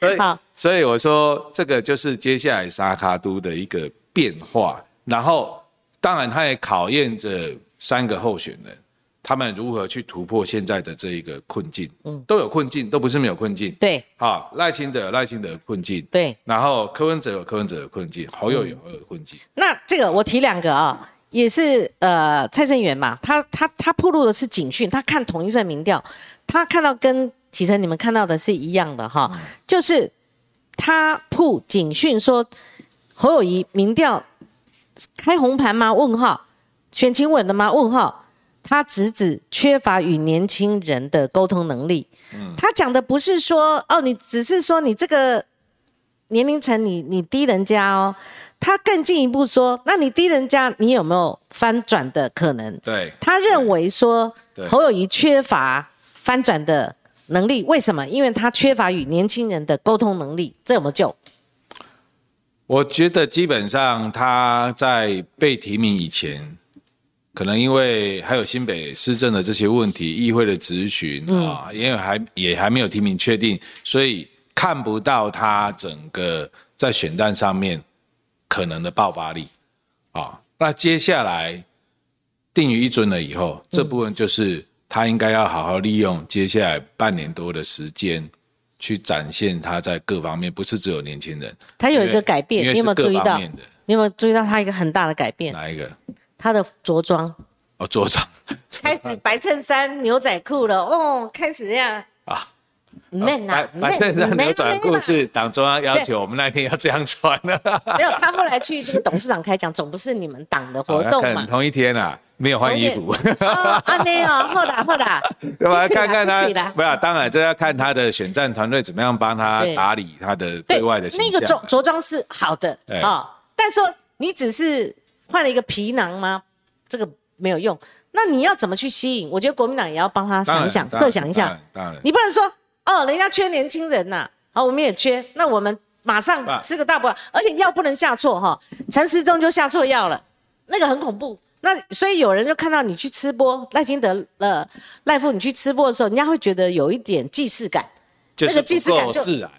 所以，所以我说这个就是接下来沙卡都的一个变化，然后。当然，他也考验着三个候选人，他们如何去突破现在的这一个困境。嗯，都有困境，都不是没有困境。对，好，赖清德赖清德困境。对，然后柯文哲有柯文哲的困境，侯友有侯友困境。那这个我提两个啊，也是呃蔡正元嘛，他他他铺路的是警讯，他看同一份民调，他看到跟启程你们看到的是一样的哈，就是他铺警讯说侯友谊民调。开红盘吗？问号，选情稳的吗？问号，他直指缺乏与年轻人的沟通能力。嗯，他讲的不是说哦，你只是说你这个年龄层你你低人家哦，他更进一步说，那你低人家，你有没有翻转的可能？对，他认为说侯友谊缺乏翻转的能力，为什么？因为他缺乏与年轻人的沟通能力，这有没有救？我觉得基本上他在被提名以前，可能因为还有新北市政的这些问题，议会的质询啊，因为还也还没有提名确定，所以看不到他整个在选战上面可能的爆发力啊。那接下来定于一尊了以后，这部分就是他应该要好好利用接下来半年多的时间。去展现他在各方面，不是只有年轻人。他有一个改变，你有没有注意到？你有没有注意到他一个很大的改变？哪一个？他的着装。哦，着装。开始白衬衫、牛仔裤了。哦，开始这样。啊。man 啊，白衬衫、牛仔裤是党中央要求我们那天要这样穿的。没有，他后来去这个董事长开讲，总不是你们党的活动嘛？同一天啊。没有换衣服，啊没有，后打后打，对吧？看看他，不要，当然这要看他的选战团队怎么样帮他打理他的对外的形象。那个着着装是好的啊，但说你只是换了一个皮囊吗？这个没有用。那你要怎么去吸引？我觉得国民党也要帮他想一想，设想一下。当然，你不能说哦，人家缺年轻人呐，好，我们也缺，那我们马上吃个大补，而且药不能下错哈。陈时中就下错药了，那个很恐怖。那所以有人就看到你去吃播赖清德了，赖富你去吃播的时候，人家会觉得有一点既视感，那个既视感就自然。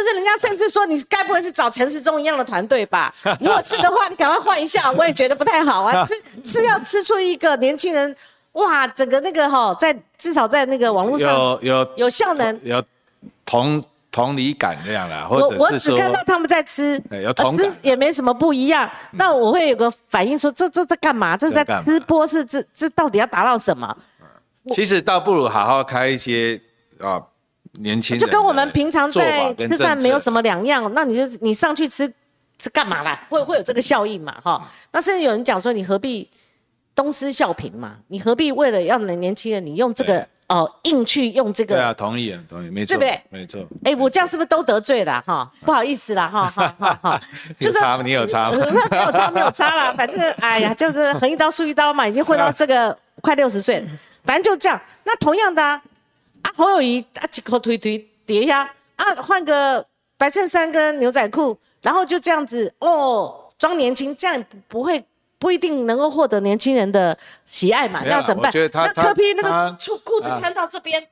不是人家甚至说你该不会是找陈时中一样的团队吧？如果是的话，你赶快换一下，我也觉得不太好啊。吃吃要吃出一个年轻人，哇，整个那个哈，在至少在那个网络上有有有效能，有同。同理感这样啦，或者我我只看到他们在吃，有同感也没什么不一样。那我会有个反应说，这这在干嘛？这是在吃播，是这这到底要达到什么？其实倒不如好好开一些啊，年轻人就跟我们平常在吃饭没有什么两样。那你就你上去吃吃干嘛啦？会会有这个效应嘛？哈，那甚至有人讲说，你何必东施效颦嘛？你何必为了要年轻人，你用这个？哦，硬去用这个？对啊，同意啊，同意，没错，对不对？没错。哎，我这样是不是都得罪了哈？不好意思啦哈，哈哈哈。就是你有差，没有差，没有差啦。反正哎呀，就是横一刀竖一刀嘛，已经混到这个快六十岁了。反正就这样。那同样的啊，侯友谊啊，几口推推叠下啊，换个白衬衫跟牛仔裤，然后就这样子哦，装年轻，这样不会不一定能够获得年轻人的喜爱嘛，那怎么办？那柯批那个裤裤子穿到这边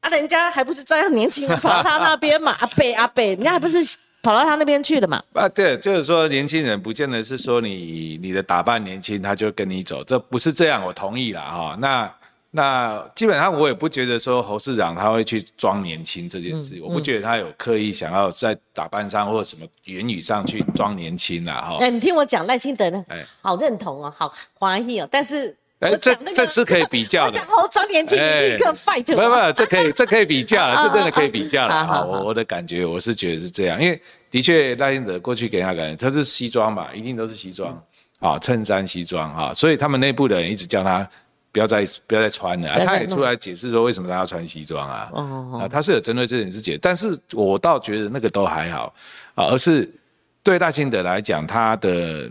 啊，人家还不是照样年轻人跑他那边嘛？阿北阿北，人家还不是跑到他那边去了嘛？啊，对，就是说年轻人不见得是说你你的打扮年轻，他就跟你走，这不是这样，我同意了哈。那。那基本上我也不觉得说侯市长他会去装年轻这件事，我不觉得他有刻意想要在打扮上或者什么言语上去装年轻啦哈。哎，你听我讲赖清德呢，哎，好认同哦，好欢喜哦，但是哎，这这是可以比较的。讲哦，装年轻立刻 fight。不不，这可以这可以比较了，这真的可以比较了。好，我我的感觉我是觉得是这样，因为的确赖清德过去给他感觉他是西装嘛，一定都是西装啊，衬衫西装哈，所以他们内部的人一直叫他。不要再不要再穿了，他也出来解释说为什么他要穿西装啊？啊，他是有针对这件事解，但是我倒觉得那个都还好啊，而是对大清德来讲，他的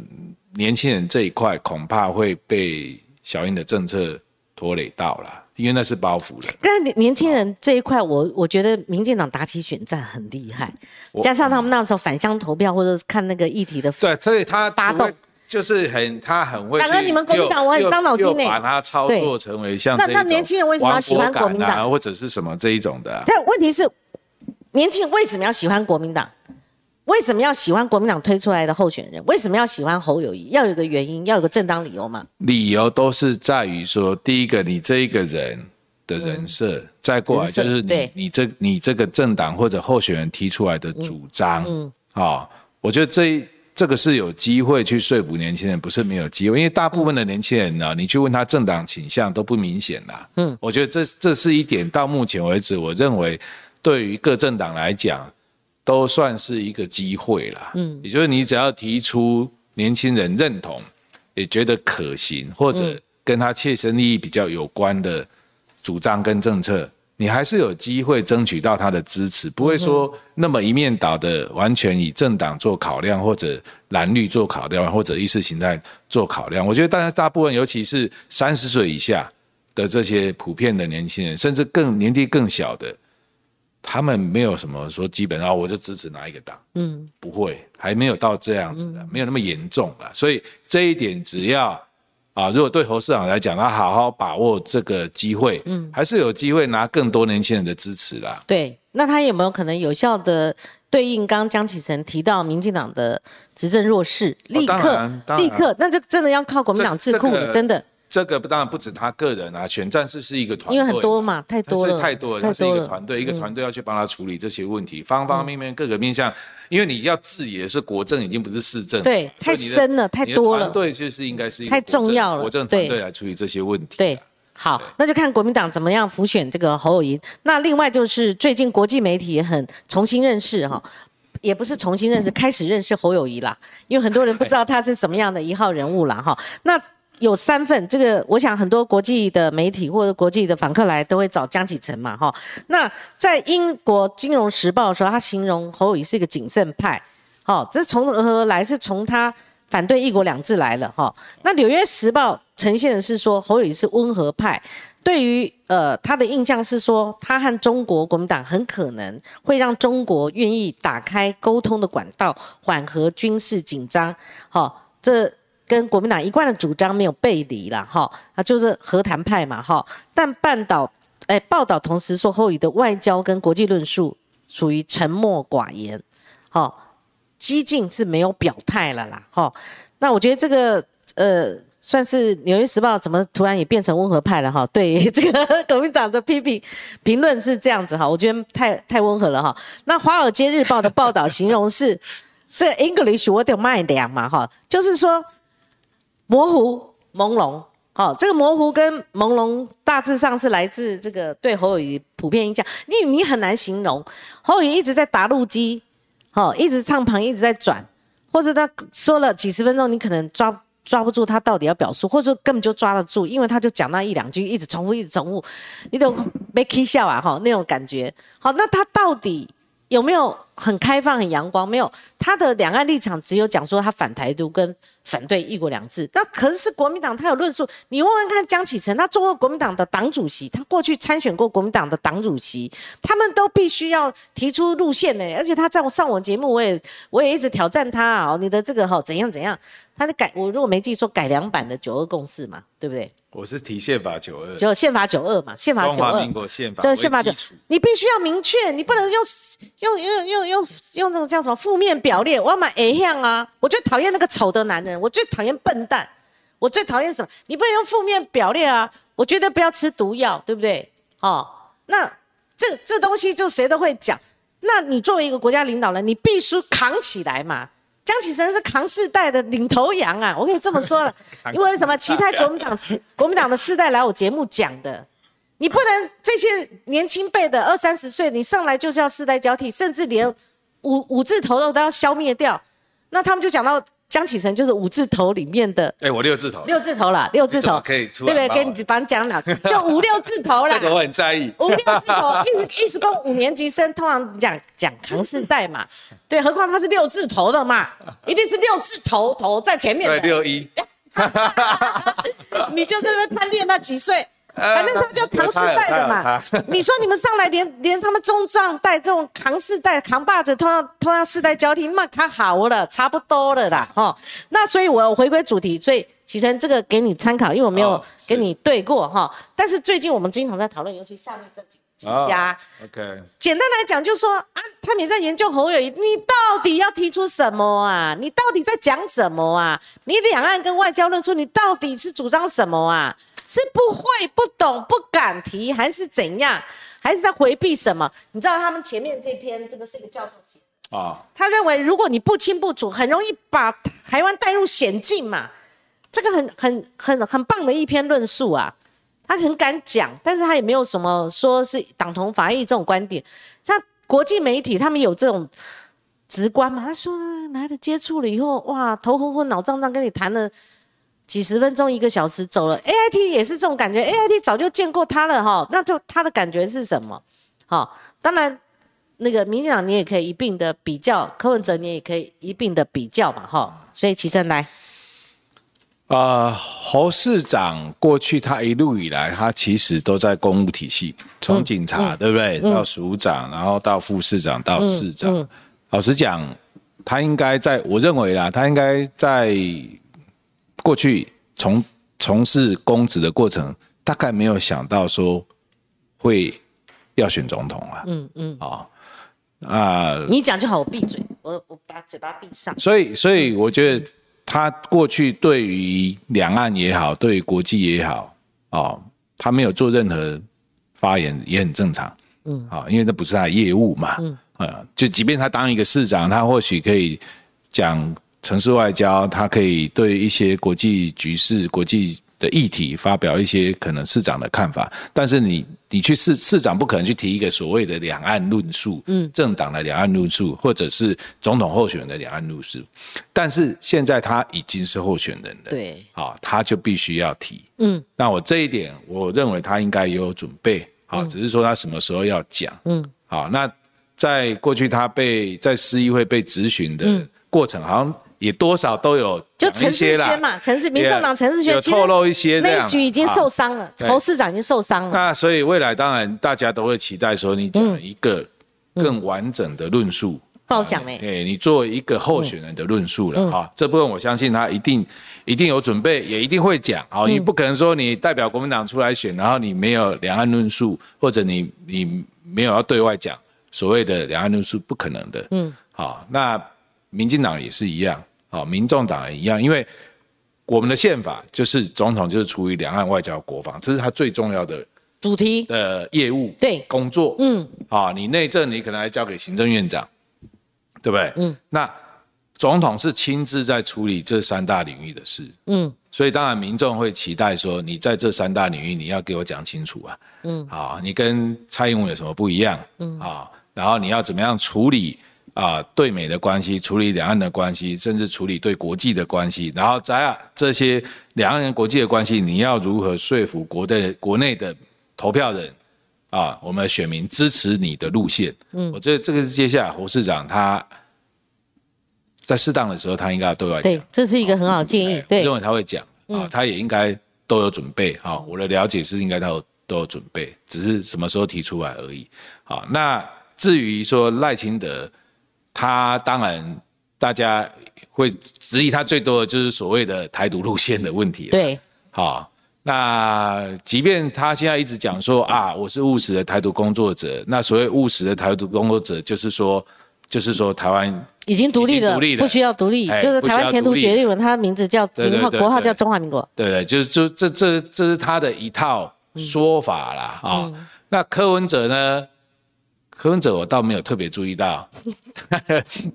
年轻人这一块恐怕会被小英的政策拖累到了，因为那是包袱了。但是年轻人这一块，我我觉得民进党打起选战很厉害，加上他们那时候返乡投票或者看那个议题的对，所以他发动。就是很，他很会。反正你们国民党我很伤脑筋呢。把他操作成为像那那年轻人为什么要喜欢国民党，或者是什么这一种的？但问题是，年轻人为什么要喜欢国民党？为什么要喜欢国民党推出来的候选人？为什么要喜欢侯友谊？要有个原因，要有个正当理由嘛？理由都是在于说，第一个，你这一个人的人设，再过来就是你你这你这个政党或者候选人提出来的主张。嗯，啊，我觉得这。这个是有机会去说服年轻人，不是没有机会，因为大部分的年轻人呢，你去问他政党倾向都不明显啦。嗯，我觉得这这是一点，到目前为止，我认为对于各政党来讲，都算是一个机会啦。嗯，也就是你只要提出年轻人认同，也觉得可行，或者跟他切身利益比较有关的主张跟政策。你还是有机会争取到他的支持，不会说那么一面倒的，完全以政党做考量，或者蓝绿做考量，或者意识形态做考量。我觉得，大家大部分，尤其是三十岁以下的这些普遍的年轻人，甚至更年纪更小的，他们没有什么说基本上我就支持哪一个党，嗯，不会，还没有到这样子的，没有那么严重了。所以这一点，只要。啊，如果对侯市长来讲，他好好把握这个机会，嗯，还是有机会拿更多年轻人的支持啦。对，那他有没有可能有效的对应刚刚江启臣提到民进党的执政弱势，立刻立刻，那就真的要靠国民党智库了，真的。这个当然不止他个人啊，选战士是一个团队，因为很多嘛，太多了，太多了，他是一个团队，一个团队要去帮他处理这些问题，方方面面各个面向，因为你要治理是国政，已经不是市政，对，太深了，太多了，对，就是应该是太重要了，国政团队来处理这些问题。对，好，那就看国民党怎么样浮选这个侯友谊。那另外就是最近国际媒体也很重新认识哈，也不是重新认识，开始认识侯友谊啦，因为很多人不知道他是什么样的一号人物啦哈。那有三份，这个我想很多国际的媒体或者国际的访客来都会找江启臣嘛，哈。那在英国金融时报的时候，他形容侯友谊是一个谨慎派，好，这是从何而来？是从他反对一国两制来了，哈。那纽约时报呈现的是说侯友谊是温和派，对于呃他的印象是说，他和中国国民党很可能会让中国愿意打开沟通的管道，缓和军事紧张，好，这。跟国民党一贯的主张没有背离了哈，啊就是和谈派嘛哈，但半岛哎报道同时说后语的外交跟国际论述属于沉默寡言，哈，激进是没有表态了啦哈，那我觉得这个呃算是纽约时报怎么突然也变成温和派了哈，对这个 国民党的批评评论是这样子哈，我觉得太太温和了哈，那华尔街日报的报道形容是这 English 我得卖凉嘛哈，就是说。模糊朦胧，好，这个模糊跟朦胧大致上是来自这个对侯友谊普遍印象，你你很难形容。侯友谊一直在打路机，好，一直唱旁一直在转，或者他说了几十分钟，你可能抓抓不住他到底要表述，或者根本就抓得住，因为他就讲那一两句，一直重复，一直重复，你都没 k 笑啊，哈，那种感觉。好，那他到底有没有很开放、很阳光，没有他的两岸立场，只有讲说他反台独跟反对一国两制。那可是是国民党，他有论述。你问问看江启臣，他做过国民党的党主席，他过去参选过国民党的党主席，他们都必须要提出路线呢。而且他在我上我节目，我也我也一直挑战他啊，你的这个哈怎样怎样。他的改，我如果没记错，改良版的九二共识嘛，对不对？我是提宪法九二，就宪法九二嘛，宪法九二，民国宪法，这宪法九，你必须要明确，你不能用用用用用用那种叫什么负面表列，我要买 A 项啊，我最讨厌那个丑的男人，我最讨厌笨蛋，我最讨厌什么？你不能用负面表列啊，我觉得不要吃毒药，对不对？哦，那这这东西就谁都会讲，那你作为一个国家领导人，你必须扛起来嘛。江启臣是扛世代的领头羊啊！我跟你这么说了，因为什么？其他国民党国民党的世代来我节目讲的，你不能这些年轻辈的二三十岁，你上来就是要世代交替，甚至连五五字头的都要消灭掉，那他们就讲到。江启臣就是五字头里面的，哎，我六字头，六字头啦，六字头可以出，对不对？给你帮你讲了，就五六字头啦。这个我很在意。五六字头，一一时工五年级生通常讲讲扛四代嘛，对，何况他是六字头的嘛，一定是六字头头在前面的。对，六一。你就在那边贪恋那几岁。反正他就扛四代的嘛，你说你们上来连连他们中壮代这种扛四代扛把子，同样同样世代交替，那看好了，差不多了啦，哈。那所以我回归主题，所以启程这个给你参考，因为我没有跟你对过哈。但是最近我们经常在讨论，尤其下面这几几家，OK。简单来讲，就说啊，他们也在研究侯友谊，你到底要提出什么啊？你到底在讲什么啊？你两岸跟外交论述，你到底是主张什么啊？是不会、不懂、不敢提，还是怎样？还是在回避什么？你知道他们前面这篇，这个是一个教授写啊。他认为，如果你不清不楚，很容易把台湾带入险境嘛。这个很、很、很、很棒的一篇论述啊。他很敢讲，但是他也没有什么说是党同伐异这种观点。像国际媒体，他们有这种直观嘛？他说，来了接触了以后，哇，头昏昏、脑胀胀，跟你谈了。几十分钟、一个小时走了，A I T 也是这种感觉。A I T 早就见过他了哈，那就他的感觉是什么？好，当然那个民进党你也可以一并的比较，柯文哲你也可以一并的比较嘛哈。所以齐正来，啊，侯市长过去他一路以来，他其实都在公务体系，从警察对不对，到署长，然后到副市长，到市长。老实讲，他应该在我认为啦，他应该在。过去从从事公职的过程，大概没有想到说会要选总统啊。嗯嗯。啊啊！你讲就好，我闭嘴，我我把嘴巴闭上。所以所以我觉得他过去对于两岸也好，对于国际也好，哦，他没有做任何发言，也很正常。嗯。啊，因为这不是他的业务嘛。嗯。啊，就即便他当一个市长，他或许可以讲。城市外交，他可以对一些国际局势、国际的议题发表一些可能市长的看法，但是你你去市市长不可能去提一个所谓的两岸论述，嗯，政党的两岸论述，或者是总统候选人的两岸论述，但是现在他已经是候选人了，对，好，他就必须要提，嗯，那我这一点，我认为他应该也有准备，好，只是说他什么时候要讲，嗯，好，那在过去他被在市议会被质询的过程，好像。也多少都有就陈世轩嘛，陈世民众党陈世轩透露一些那一局已经受伤了，侯市长已经受伤了。那所以未来当然大家都会期待说你讲一个更完整的论述，不好讲哎。对你作为一个候选人的论述了哈，这部分我相信他一定一定有准备，也一定会讲啊。你不可能说你代表国民党出来选，然后你没有两岸论述，或者你你没有要对外讲所谓的两岸论述，不可能的。嗯，好，那民进党也是一样。啊，民众党也一样，因为我们的宪法就是总统就是处于两岸外交国防，这是他最重要的主题的业务对工作。嗯，啊，你内政你可能还交给行政院长，对不对？嗯，那总统是亲自在处理这三大领域的事。嗯，所以当然民众会期待说，你在这三大领域你要给我讲清楚啊。嗯，啊，你跟蔡英文有什么不一样？嗯，啊，然后你要怎么样处理？啊，对美的关系，处理两岸的关系，甚至处理对国际的关系，然后在这些两岸人国际的关系，你要如何说服国的国内的投票人啊，我们的选民支持你的路线。嗯，我觉得这个是接下来侯市长他在适当的时候，他应该都要讲。对，这是一个很好建议。对，认为他会讲啊，他也应该都有准备。啊，我的了解是应该他有都有准备，只是什么时候提出来而已。好，那至于说赖清德，他当然大家会质疑他最多的就是所谓的台独路线的问题。对，好。那即便他现在一直讲说啊，我是务实的台独工作者，那所谓务实的台独工作者，就是说，就是说台湾已经独立了，不需要独立，就是台湾前途决定文，他的名字叫名号国号叫中华民国。对对，就是就这这这是他的一套说法啦啊。那柯文哲呢？柯文哲我倒没有特别注意到，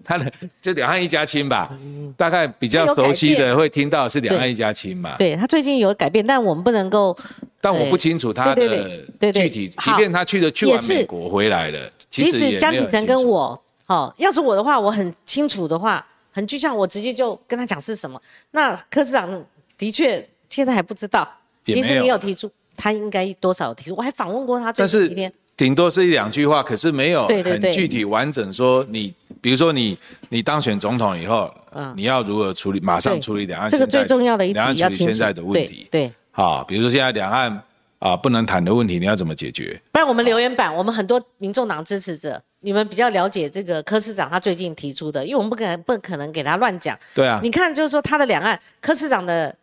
他的就两岸一家亲吧，大概比较熟悉的会听到是两岸一家亲嘛。对他最近有改变，但我们不能够。但我不清楚他的具体，即便他去了去完美国回来了，即使江启臣跟我，好，要是我的话，我很清楚的话，很具象，我直接就跟他讲是什么。那柯市长的确现在还不知道，即使你有提出，他应该多少提出，我还访问过他最近几天。顶多是一两句话，可是没有很具体完整说你，比如说你你当选总统以后，你要如何处理，马上处理两岸这个最重要的一两岸处理现在的问题，对，好，比如说现在两岸啊不能谈的问题，你要怎么解决？不然我们留言板，我们很多民众党支持者，你们比较了解这个柯市长他最近提出的，因为我们不可能不可能给他乱讲，对啊，你看就是说他的两岸柯市长的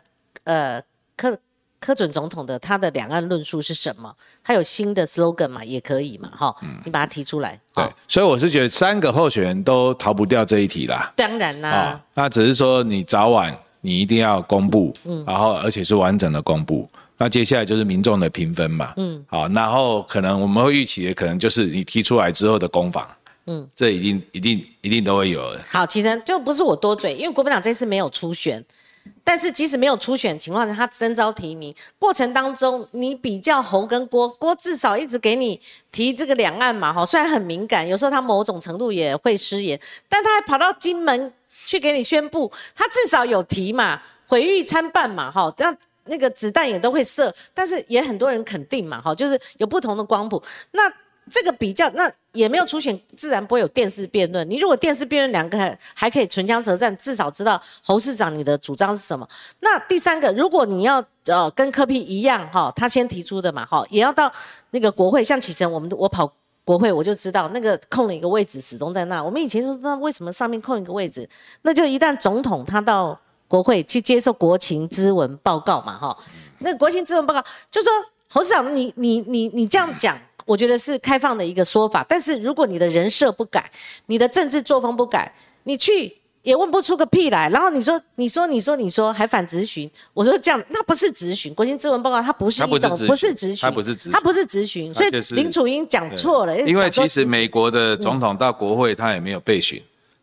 呃柯。柯准总统的他的两岸论述是什么？他有新的 slogan 嘛？也可以嘛？哈，你把它提出来。对，所以我是觉得三个候选人都逃不掉这一题啦。当然啦，那只是说你早晚你一定要公布，嗯，然后而且是完整的公布。那接下来就是民众的评分嘛，嗯，好，然后可能我们会预期的可能就是你提出来之后的攻防，嗯，这一定一定一定都会有的。好，其实就不是我多嘴，因为国民党这次没有初选。但是即使没有初选情况下，他征召提名过程当中，你比较侯跟郭，郭至少一直给你提这个两岸嘛，哈，虽然很敏感，有时候他某种程度也会失言，但他还跑到金门去给你宣布，他至少有提嘛，毁誉参半嘛，哈，那那个子弹也都会射，但是也很多人肯定嘛，哈，就是有不同的光谱，那。这个比较，那也没有出选，自然不会有电视辩论。你如果电视辩论两个还还可以唇枪舌战，至少知道侯市长你的主张是什么。那第三个，如果你要呃跟柯 P 一样哈，他先提出的嘛哈，也要到那个国会，像启程，我们我跑国会我就知道那个空了一个位置始终在那。我们以前说那为什么上面空一个位置？那就一旦总统他到国会去接受国情咨文报告嘛哈，那国情咨文报告就说侯市长你你你你这样讲。我觉得是开放的一个说法，但是如果你的人设不改，你的政治作风不改，你去也问不出个屁来。然后你说，你说，你说，你说还反咨询，我说这样，那不是咨询。国新咨文报告它不是一种，不是咨询，它不是咨，它不是咨询。所以林楚英讲错了，因为其实美国的总统到国会他也没有备询。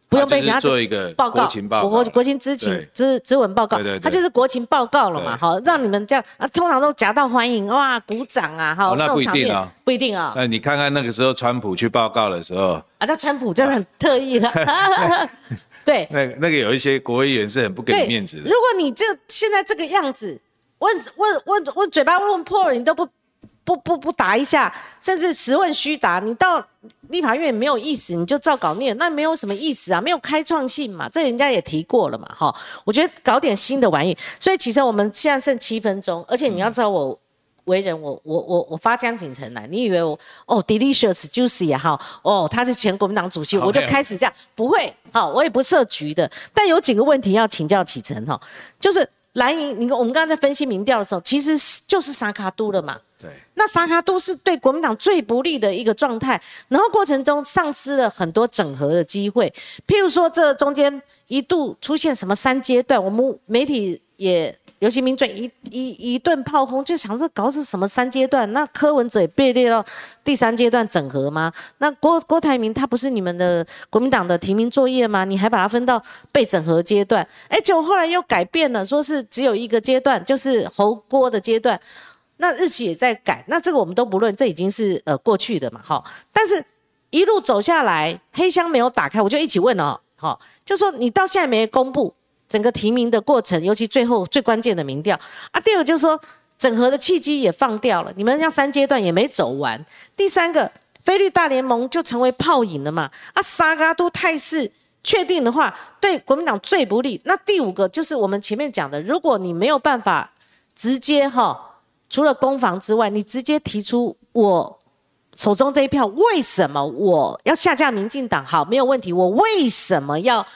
不用被人家做一个报告，国国情知情知知文报告，他就是国情报告了嘛，好，让你们这样啊，通常都夹道欢迎，哇，鼓掌啊，好，那不一定啊，不一定啊。那你看看那个时候川普去报告的时候，啊，那川普真的很特意了，对，那那个有一些国会议员是很不给面子的。如果你这现在这个样子，问问问问嘴巴问破了，你都不。不不不答一下，甚至实问虚答，你到立法院也没有意思，你就照稿念，那没有什么意思啊，没有开创性嘛，这人家也提过了嘛，哈，我觉得搞点新的玩意，所以其实我们现在剩七分钟，而且你要知道我为人，我我我我发江景城来，你以为我哦 delicious juicy 哈，哦他是前国民党主席，我就开始这样，不会，好，我也不设局的，但有几个问题要请教启程哈，就是蓝营，你看我们刚刚在分析民调的时候，其实就是沙卡都了嘛。对，那沙卡都是对国民党最不利的一个状态，然后过程中丧失了很多整合的机会。譬如说，这中间一度出现什么三阶段，我们媒体也尤其民众一一一顿炮轰，就想着搞是什么三阶段？那柯文哲也被列到第三阶段整合吗？那郭郭台铭他不是你们的国民党的提名作业吗？你还把它分到被整合阶段？哎，结果后来又改变了，说是只有一个阶段，就是侯郭的阶段。那日期也在改，那这个我们都不论，这已经是呃过去的嘛，哈。但是一路走下来，黑箱没有打开，我就一起问了，哈，就说你到现在没公布整个提名的过程，尤其最后最关键的民调啊。第二就是说，整合的契机也放掉了，你们要三阶段也没走完。第三个，菲律大联盟就成为泡影了嘛？啊，沙嘎都态势确定的话，对国民党最不利。那第五个就是我们前面讲的，如果你没有办法直接哈，除了攻防之外，你直接提出我手中这一票，为什么我要下架民进党？好，没有问题，我为什么要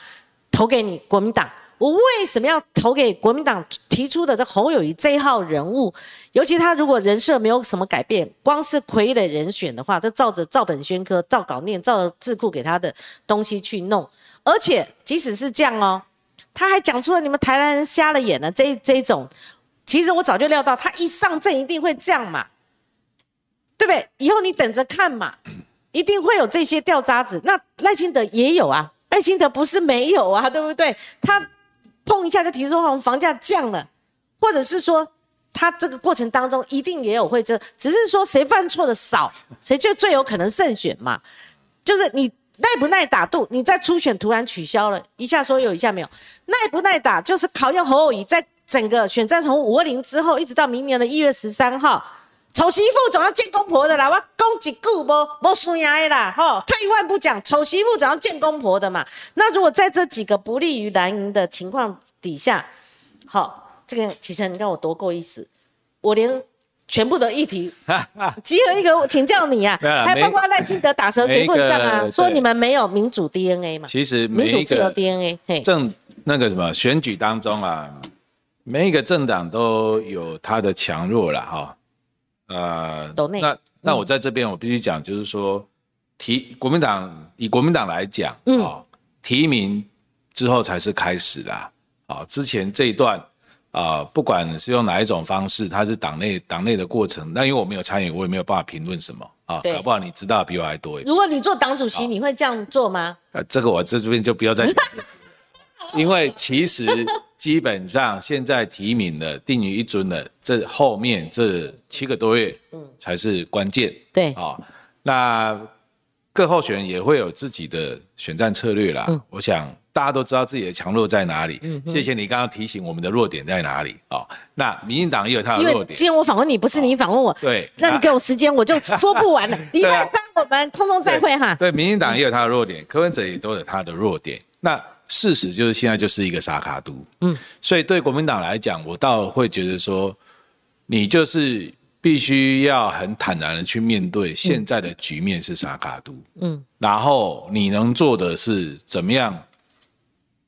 投给你国民党？我为什么要投给国民党提出的这侯友谊这一号人物？尤其他如果人设没有什么改变，光是傀儡人选的话，就照着照本宣科、照稿念、照着智库给他的东西去弄。而且即使是这样哦，他还讲出了你们台湾人瞎了眼的这这种。其实我早就料到，他一上阵一定会这样嘛，对不对？以后你等着看嘛，一定会有这些掉渣子。那赖清德也有啊，赖清德不是没有啊，对不对？他。碰一下就提出我们房价降了，或者是说他这个过程当中一定也有会这，只是说谁犯错的少，谁就最有可能胜选嘛。就是你耐不耐打度，你在初选突然取消了一下说有一下没有，耐不耐打就是考验侯友谊在整个选战从五二零之后一直到明年的一月十三号。丑媳妇总要见公婆的啦，我讲几句不不输赢的啦，吼！退一万步讲，丑媳妇总要见公婆的嘛。那如果在这几个不利于蓝营的情况底下，好，这个其实你看我多够意思，我连全部的议题 集合一个请教你啊，还包括赖清德打蛇随棍上啊，说你们没有民主 DNA 嘛？其实民主自由 DNA，嘿政那个什么选举当中啊，每一个政党都有它的强弱了哈。呃，那那我在这边我必须讲，就是说提国民党以国民党来讲啊，提名之后才是开始啦。啊，之前这一段啊，不管是用哪一种方式，它是党内党内的过程。那因为我没有参与，我也没有办法评论什么啊。搞不好你知道比我还多。如果你做党主席，你会这样做吗？呃，这个我这边就不要再讲，因为其实。基本上现在提名的定于一尊的，这后面这七个多月，嗯，才是关键。对，啊，那各候选人也会有自己的选战策略啦。嗯，我想大家都知道自己的强弱在哪里。嗯，谢谢你刚刚提醒我们的弱点在哪里。哦，那民进党也有他的弱点。今天我访问你，不是你访问我。对，那你给我时间，我就说不完了。礼拜三我们空中再会哈。对，民进党也有他的弱点，柯文哲也都有他的弱点。那。事实就是现在就是一个沙卡都，嗯，所以对国民党来讲，我倒会觉得说，你就是必须要很坦然的去面对现在的局面是沙卡都，嗯，然后你能做的是怎么样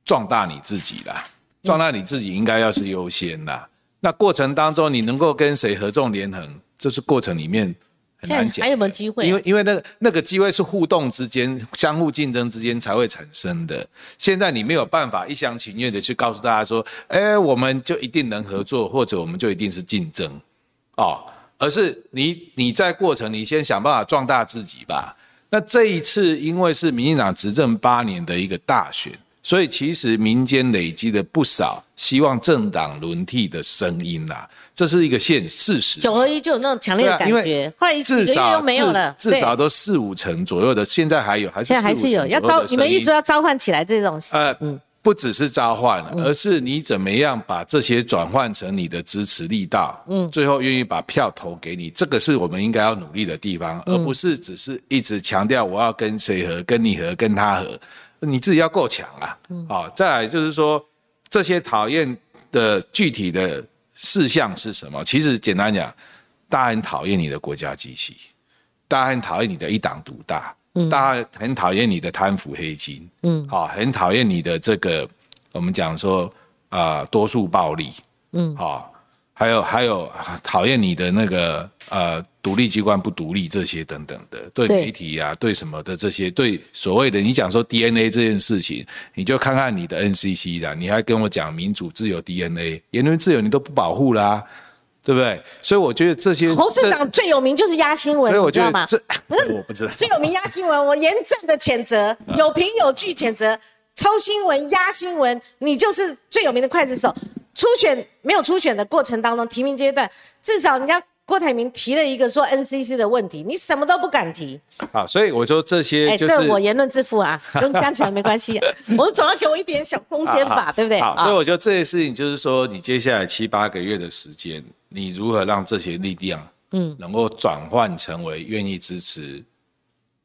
壮大你自己啦，壮大你自己应该要是优先啦。那过程当中你能够跟谁合纵连横，这是过程里面。很难讲，还有没有机会？因为因为那个那个机会是互动之间、相互竞争之间才会产生的。现在你没有办法一厢情愿的去告诉大家说，哎，我们就一定能合作，或者我们就一定是竞争，哦，而是你你在过程，你先想办法壮大自己吧。那这一次，因为是民进党执政八年的一个大选。所以其实民间累积了不少希望政党轮替的声音啦，这是一个现事实。九合一就有那种强烈的感觉，后来至少没有了，至少都四五成左右的，现在还有，还是现在还是有要召，你们一直要召唤起来这种？呃，嗯，不只是召唤，而是你怎么样把这些转换成你的支持力道，嗯，最后愿意把票投给你，这个是我们应该要努力的地方，而不是只是一直强调我要跟谁和，跟你和，跟他和。你自己要够强啊！好，再来就是说，这些讨厌的具体的事项是什么？其实简单讲，大家很讨厌你的国家机器，大家很讨厌你的一党独大，大家很讨厌你的贪腐黑金，嗯，好，很讨厌你的这个我们讲说啊多数暴力，嗯，好，还有还有讨厌你的那个。呃，独立机关不独立这些等等的，对媒体啊，对什么的这些，对所谓的你讲说 DNA 这件事情，你就看看你的 NCC 的，你还跟我讲民主自由 DNA，言论自由你都不保护啦，对不对？所以我觉得这些 侯市长最有名就是压新闻，所以我觉得？这 我不知道。最有名压新闻，我严正的谴责，有凭有据谴责，抽新闻压新闻，你就是最有名的刽子手。初选没有初选的过程当中，提名阶段至少人家。郭台铭提了一个说 NCC 的问题，你什么都不敢提。啊，所以我说这些，哎，这我言论自负啊，跟讲起来没关系，我们总要给我一点小空间吧，对不对？好，所以我觉得这些事情就是说，你接下来七八个月的时间，你如何让这些力量，嗯，能够转换成为愿意支持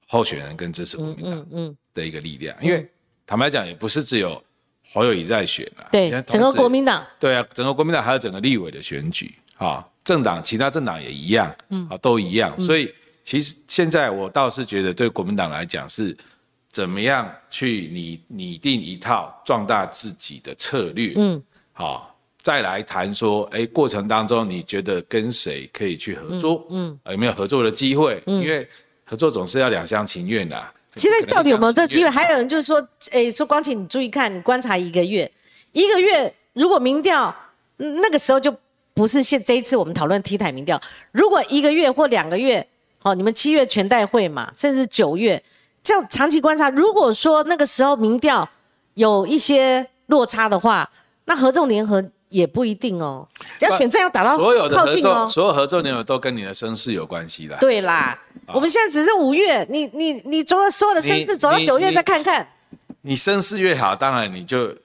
候选人跟支持国民党，嗯的一个力量。因为坦白讲，也不是只有侯友谊在选啊，对，整个国民党，对啊，整个国民党还有整个立委的选举啊。政党，其他政党也一样，嗯，啊，都一样。所以其实现在我倒是觉得，对国民党来讲是怎么样去拟拟定一套壮大自己的策略，嗯，好，再来谈说，哎，过程当中你觉得跟谁可以去合作，嗯，有没有合作的机会？因为合作总是要两厢情愿的。现在到底有没有这个机会？还有人就是说，哎，说光请，你注意看，你观察一个月，一个月如果民调那个时候就。不是现这一次我们讨论 T 台民调，如果一个月或两个月，好，你们七月全代会嘛，甚至九月，这样长期观察，如果说那个时候民调有一些落差的话，那合纵联合也不一定哦。要选战要打到所有的合作，所有合作内容都跟你的身世有关系的。对啦，我们现在只是五月，你你你走所有的身世走到九月再看看。你身世越好，当然你就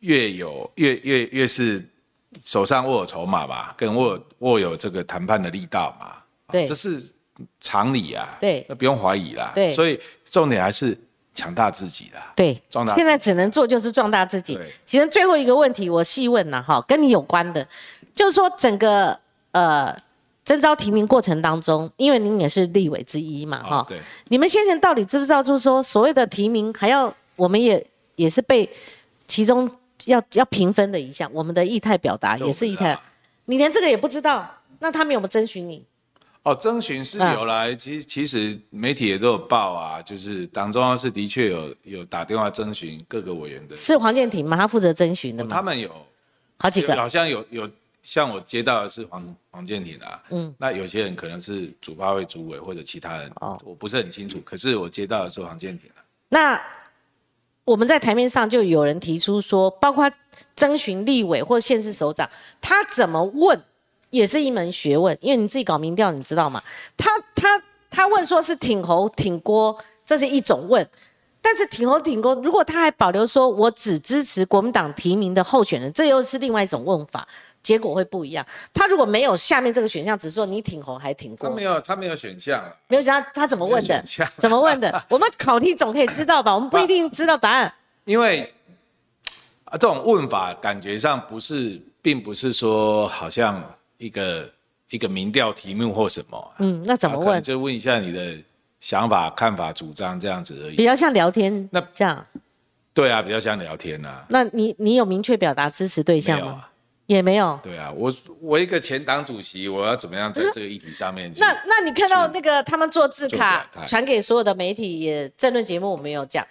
越有越越越是。手上握有筹码吧，跟握握有这个谈判的力道嘛，对，这是常理啊，对，那不用怀疑啦，对，所以重点还是强大自己啦，对，壮大。现在只能做就是壮大自己。其实最后一个问题我细问了哈，跟你有关的，就是说整个呃征招提名过程当中，因为您也是立委之一嘛，哈，对，你们先生到底知不知道，就是说所谓的提名还要我们也也是被其中。要要评分的一项，我们的意态表达也是意态，你连这个也不知道，那他们有没有征询你？哦，征询是有来，其实其实媒体也都有报啊，就是党中央是的确有有打电话征询各个委员的，是黄建庭吗？他负责征询的吗？他们有好几个，好像有有像我接到的是黄黄建庭啊，嗯，那有些人可能是主发会主委或者其他人，哦，我不是很清楚，可是我接到的是黄建庭啊，那。我们在台面上就有人提出说，包括征询立委或县市首长，他怎么问也是一门学问。因为你自己搞民调，你知道吗？他他他问说是挺侯挺郭，这是一种问；但是挺侯挺郭，如果他还保留说我只支持国民党提名的候选人，这又是另外一种问法。结果会不一样。他如果没有下面这个选项，只是说你挺红还挺过，他没有，他没有选项，没有选项，他怎么问的？怎么问的？我们考题总可以知道吧？我们不一定知道答案。因为啊，这种问法感觉上不是，并不是说好像一个一个民调题目或什么。嗯，那怎么问？就问一下你的想法、看法、主张这样子而已。比较像聊天，那这样。对啊，比较像聊天啊。那你你有明确表达支持对象吗？也没有。对啊，我我一个前党主席，我要怎么样在这个议题上面？那那你看到那个他们做字卡传给所有的媒体，也政论节目我没有讲，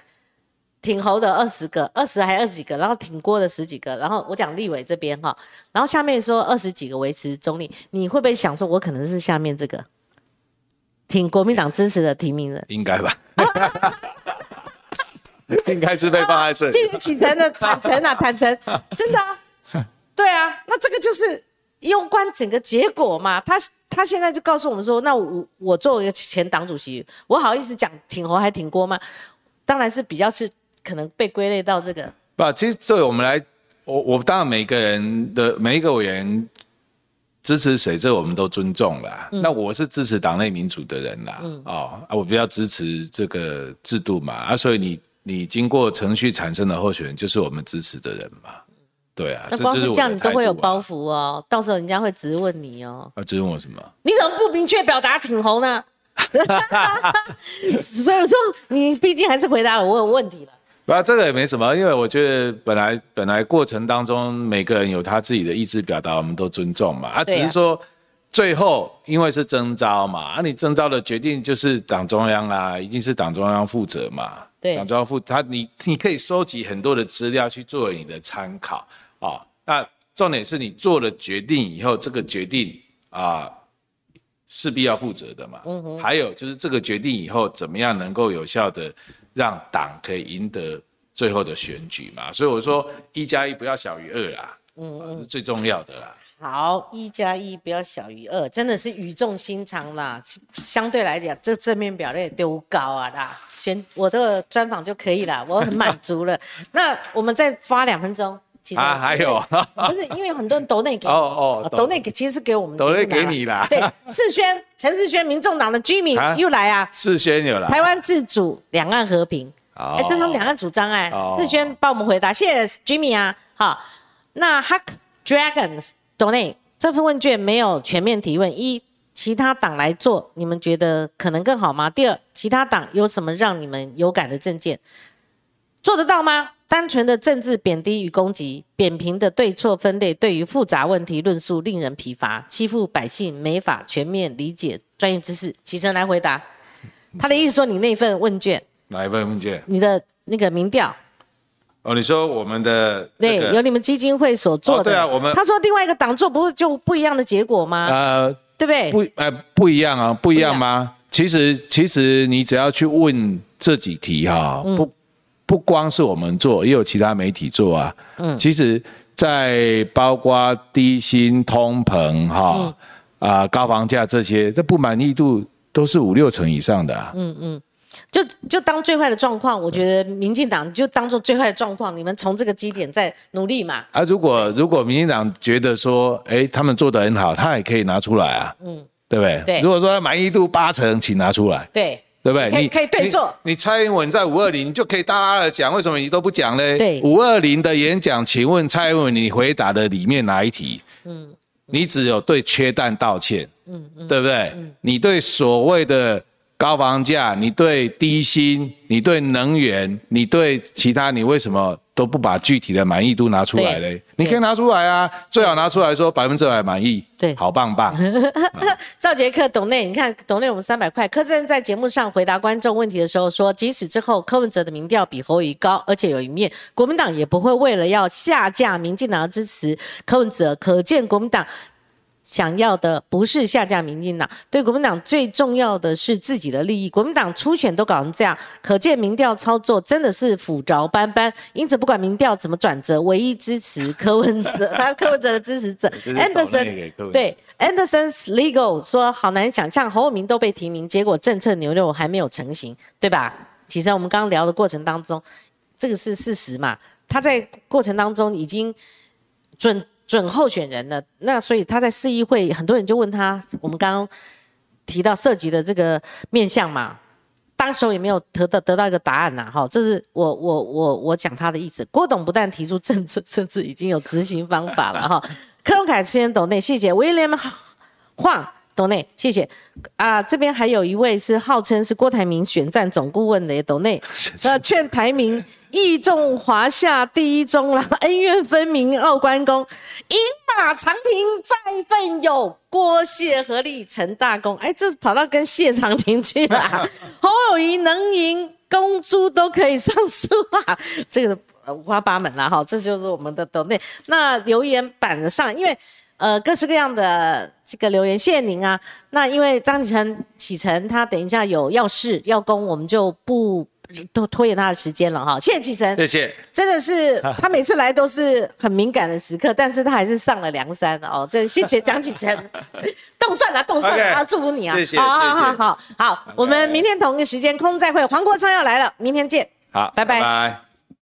挺侯的二十个，二十还二十几个，然后挺郭的十几个，然后我讲立委这边哈，然后下面说二十几个维持中立，你会不会想说，我可能是下面这个挺国民党支持的提名人？应该吧，应该是被放在这里。谢谢启程的坦诚啊，坦诚，真的。对啊，那这个就是攸关整个结果嘛。他他现在就告诉我们说，那我我作为一个前党主席，我好意思讲挺侯还挺郭吗？当然是比较是可能被归类到这个。不，其实作为我们来，我我当然每个人的每一个委员支持谁，这我们都尊重啦。那我是支持党内民主的人啦。哦啊，我比较支持这个制度嘛。啊，所以你你经过程序产生的候选人，就是我们支持的人嘛。对啊，那光是这样你都会有包袱哦，到时候人家会质问你哦。啊，质问我什么？你怎么不明确表达挺红呢？所以我说你毕竟还是回答我有问题了。不，这个也没什么，因为我觉得本来本来过程当中每个人有他自己的意志表达，我们都尊重嘛。啊，只是说最后因为是征召嘛，啊，你征召的决定就是党中央啊，一定是党中央负责嘛。对，党中央负他，你你可以收集很多的资料去作为你的参考。啊，那重点是你做了决定以后，这个决定啊势必要负责的嘛。嗯哼。还有就是这个决定以后怎么样能够有效的让党可以赢得最后的选举嘛？所以我说一加一不要小于二啦。嗯嗯，是最重要的啦。好，一加一不要小于二，真的是语重心长啦。相对来讲，这正面表列丢高啊啦，选我的专访就可以了，我很满足了。那我们再发两分钟。啊，还有，不是因为很多人都内给哦哦，都内。给其实是给我们，都内给你啦。对，世轩，陈世轩，民众党的 Jimmy 又来啊，世轩有了，台湾自主，两岸和平，哎，这他们两岸主张哎，世轩帮我们回答，谢谢 Jimmy 啊。好，那 Huck Dragons 都内这份问卷没有全面提问，一其他党来做，你们觉得可能更好吗？第二，其他党有什么让你们有感的政见，做得到吗？单纯的政治贬低与攻击，扁平的对错分类，对于复杂问题论述令人疲乏，欺负百姓，没法全面理解专业知识。起身来回答，他的意思说你那份问卷，哪一份问卷？你的那个民调。哦，你说我们的对，有你们基金会所做的。对啊，我们他说另外一个党做不是就不一样的结果吗？呃，对不对？不，呃，不一样啊，不一样吗？其实，其实你只要去问这几题哈，不。不光是我们做，也有其他媒体做啊。嗯，其实，在包括低薪、通膨、哈啊高房价这些，这不满意度都是五六成以上的。嗯嗯，就就当最坏的状况，我觉得民进党就当做最坏的状况，你们从这个基点再努力嘛。啊，如果如果民进党觉得说，哎，他们做的很好，他也可以拿出来啊。嗯，对不对？对。如果说满意度八成，请拿出来。对。对不对？你可以对坐。你蔡英文在五二零，你就可以大大的讲，为什么你都不讲呢？对，五二零的演讲，请问蔡英文，你回答的里面哪一题？嗯，你只有对缺蛋道歉，嗯嗯，对不对？嗯，你对所谓的。高房价，你对低薪，你对能源，你对其他，你为什么都不把具体的满意度拿出来嘞？你可以拿出来啊，最好拿出来说百分之百满意，对，好棒棒。赵杰克董内，你看董内我们三百块。柯震在节目上回答观众问题的时候说，即使之后柯文哲的民调比侯友高，而且有一面国民党也不会为了要下架民进党的支持柯文哲，可见国民党。想要的不是下架民进党，对国民党最重要的是自己的利益。国民党初选都搞成这样，可见民调操作真的是腐着斑斑。因此，不管民调怎么转折，唯一支持柯文哲，他柯文哲的支持者，Anderson 对 Anderson's Legal 说，好难想象侯友明都被提名，结果政策牛肉还没有成型，对吧？其实我们刚刚聊的过程当中，这个是事实嘛？他在过程当中已经准。准候选人呢，那所以他在市议会，很多人就问他，我们刚刚提到涉及的这个面相嘛，当时候也没有得到得到一个答案呐，哈，这是我我我我讲他的意思。郭董不但提出政策，甚至已经有执行方法了，哈。柯隆凯先懂内，谢谢威廉晃。董内，谢谢啊！这边还有一位是号称是郭台铭选战总顾问的董内，呃，劝台铭义重华夏第一中了，恩怨分明傲关公，饮马长亭再奋勇，郭谢合力成大功。哎，这跑到跟谢长廷去了。侯友谊能赢公猪都可以上书啊，这个五花八门了哈。这就是我们的斗内。那留言板上，因为。呃，各式各样的这个留言，谢谢您啊。那因为张启成启程，他等一下有要事要攻，我们就不都拖延他的时间了哈。谢谢启程，谢谢。真的是 他每次来都是很敏感的时刻，但是他还是上了梁山哦。这谢谢张启程，动算了，动算了啊，祝福你啊。谢谢，好好好好好，我们明天同一个时间空再会。黄国昌要来了，明天见。好，拜拜。